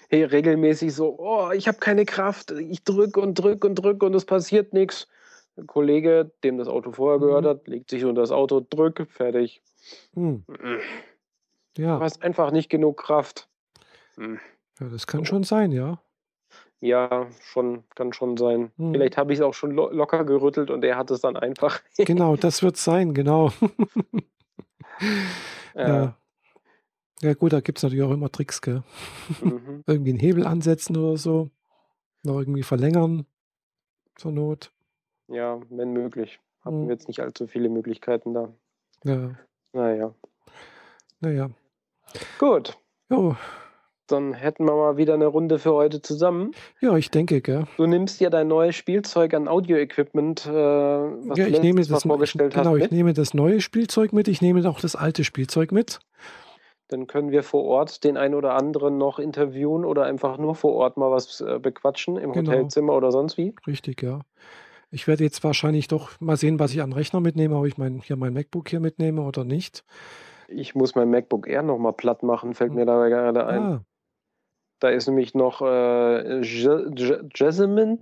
S2: Hey, regelmäßig so, oh, ich habe keine Kraft. Ich drücke und drücke und drücke und es passiert nichts. Kollege, dem das Auto vorher gehört
S1: Mhm.
S2: hat, legt sich unter das Auto, drück, fertig.
S1: Hm.
S2: Du
S1: Ja.
S2: hast einfach nicht genug Kraft. Hm.
S1: ja, das kann schon sein, ja.
S2: Ja, schon, kann schon sein.
S1: Mhm.
S2: Vielleicht habe ich es auch schon lo locker gerüttelt und er hat es dann einfach. [laughs]
S1: Genau, das wird sein, genau. [laughs]
S2: Ja.
S1: Ja. Ja, gut, da gibt es natürlich auch immer Tricks, gell?
S2: Mhm. [laughs]
S1: Irgendwie einen Hebel ansetzen oder so. Noch irgendwie verlängern. Zur Not.
S2: Ja, wenn möglich. Hatten
S1: Mhm.
S2: wir jetzt nicht allzu viele Möglichkeiten da.
S1: Ja,
S2: Naja.
S1: naja.
S2: Gut,
S1: Jo,
S2: dann hätten wir mal wieder eine Runde für heute zusammen.
S1: ja, ich denke, gell?
S2: Du nimmst ja dein neues Spielzeug an Audio-Equipment, äh, was
S1: Ja,
S2: du
S1: ich nehme das, ich,
S2: vorgestellt
S1: genau,
S2: hast,
S1: ich
S2: mit.
S1: nehme das neue Spielzeug mit, ich nehme auch das alte Spielzeug mit.
S2: Dann können wir vor Ort den einen oder anderen noch interviewen oder einfach nur vor Ort mal was äh, bequatschen im
S1: Genau.
S2: Hotelzimmer oder sonst wie.
S1: Richtig, ja. Ich werde jetzt wahrscheinlich doch mal sehen, was ich an Rechner mitnehme, ob ich mein, hier mein MacBook hier mitnehme oder nicht.
S2: Ich muss mein MacBook Air nochmal platt machen, fällt mir da gerade ein.
S1: Ah,
S2: Da ist nämlich noch äh, Jessamine,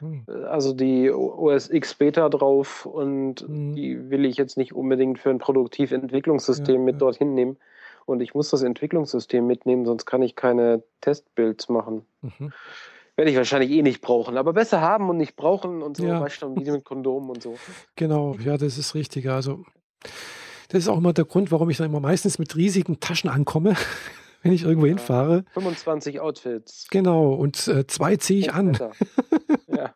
S1: hm,
S2: also die OS X Beta drauf und
S1: Mhm.
S2: die will ich jetzt nicht unbedingt für ein Produktiventwicklungssystem
S1: Ja,
S2: mit
S1: ja.
S2: dorthin nehmen. Und ich muss das Entwicklungssystem mitnehmen, sonst kann ich keine Testbuilds machen.
S1: mhm.
S2: Werde ich wahrscheinlich eh nicht brauchen. Aber besser haben und nicht brauchen und so,
S1: Ja.
S2: weißt du, wie mit Kondomen und so.
S1: Genau, ja, das ist richtig. Also, das ist auch immer der Grund, warum ich dann immer meistens mit riesigen Taschen ankomme, [laughs] wenn ich irgendwo
S2: Ja.
S1: hinfahre.
S2: 25 Outfits.
S1: Genau, und äh, zwei ziehe ich an.
S2: Wetter. [laughs] ja.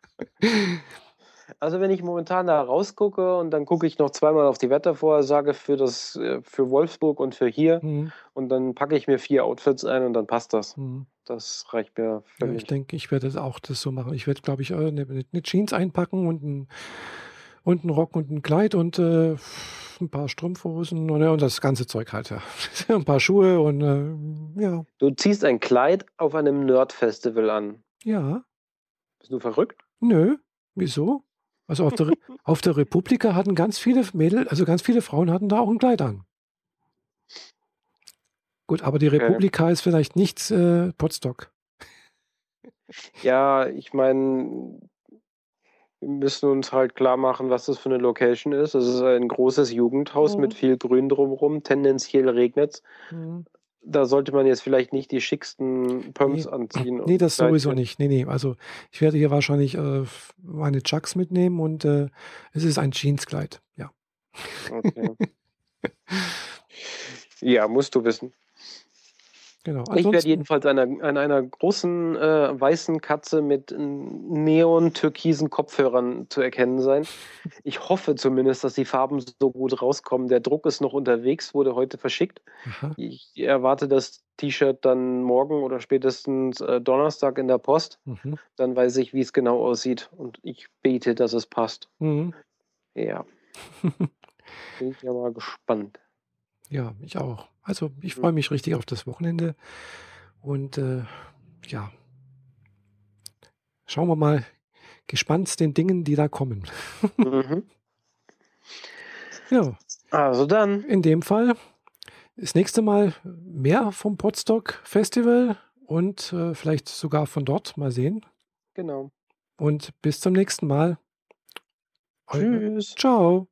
S2: Also wenn ich momentan da rausgucke und dann gucke ich noch zweimal auf die Wettervorhersage für das äh, für Wolfsburg und für hier
S1: Mhm,
S2: und dann packe ich mir vier Outfits ein und dann passt das.
S1: mhm.
S2: Das reicht mir
S1: Ja, ich denke, ich werde auch das so machen. Ich werde, glaube ich, eine, eine Jeans einpacken und ein, und einen Rock und ein Kleid und äh, ein paar Strumpfhosen und, ja, und das ganze Zeug halt, ja. [laughs] ein paar Schuhe und äh, ja.
S2: Du ziehst ein Kleid auf einem Nerd-Festival an.
S1: Ja,
S2: Bist du verrückt?
S1: nö, wieso? Also auf der, [laughs] auf der Republika hatten ganz viele Mädel, also ganz viele Frauen hatten da auch ein Kleid an. Gut, aber die
S2: Okay.
S1: Republika ist vielleicht nicht äh, Potsdok. [laughs]
S2: Ja, ich meine, wir müssen uns halt klar machen, was das für eine Location ist. Es ist ein großes Jugendhaus
S1: Mhm.
S2: mit viel Grün drumherum. Tendenziell regnet es.
S1: Mhm.
S2: Da sollte man jetzt vielleicht nicht die schicksten Pumps
S1: Nee.
S2: anziehen. und
S1: Nee, das sowieso nicht. Nee, nee. Also ich werde hier wahrscheinlich äh, meine Chucks mitnehmen und äh, es ist ein Jeanskleid. Ja.
S2: Okay. [laughs] ja, musst du wissen.
S1: Genau.
S2: Ich werde jedenfalls einer, an einer großen äh, weißen Katze mit neon-türkisen Kopfhörern zu erkennen sein. Ich hoffe zumindest, dass die Farben so gut rauskommen. Der Druck ist noch unterwegs, wurde heute verschickt.
S1: aha,
S2: Ich erwarte das T-Shirt dann morgen oder spätestens äh, Donnerstag in der Post.
S1: mhm,
S2: Dann weiß ich, wie es genau aussieht. Und ich bete, dass es passt.
S1: mhm.
S2: Ja, [laughs] bin ich ja mal gespannt.
S1: Ja, ich auch. Also ich freue mich richtig auf das Wochenende und äh, ja, schauen wir mal gespannt den Dingen, die da kommen.
S2: Mhm. [laughs]
S1: Ja,
S2: Also dann,
S1: in dem Fall das nächste Mal mehr vom Potsdok Festival und äh, vielleicht sogar von dort. Mal sehen.
S2: genau.
S1: Und bis zum nächsten Mal.
S2: Tschüss.
S1: Ciao.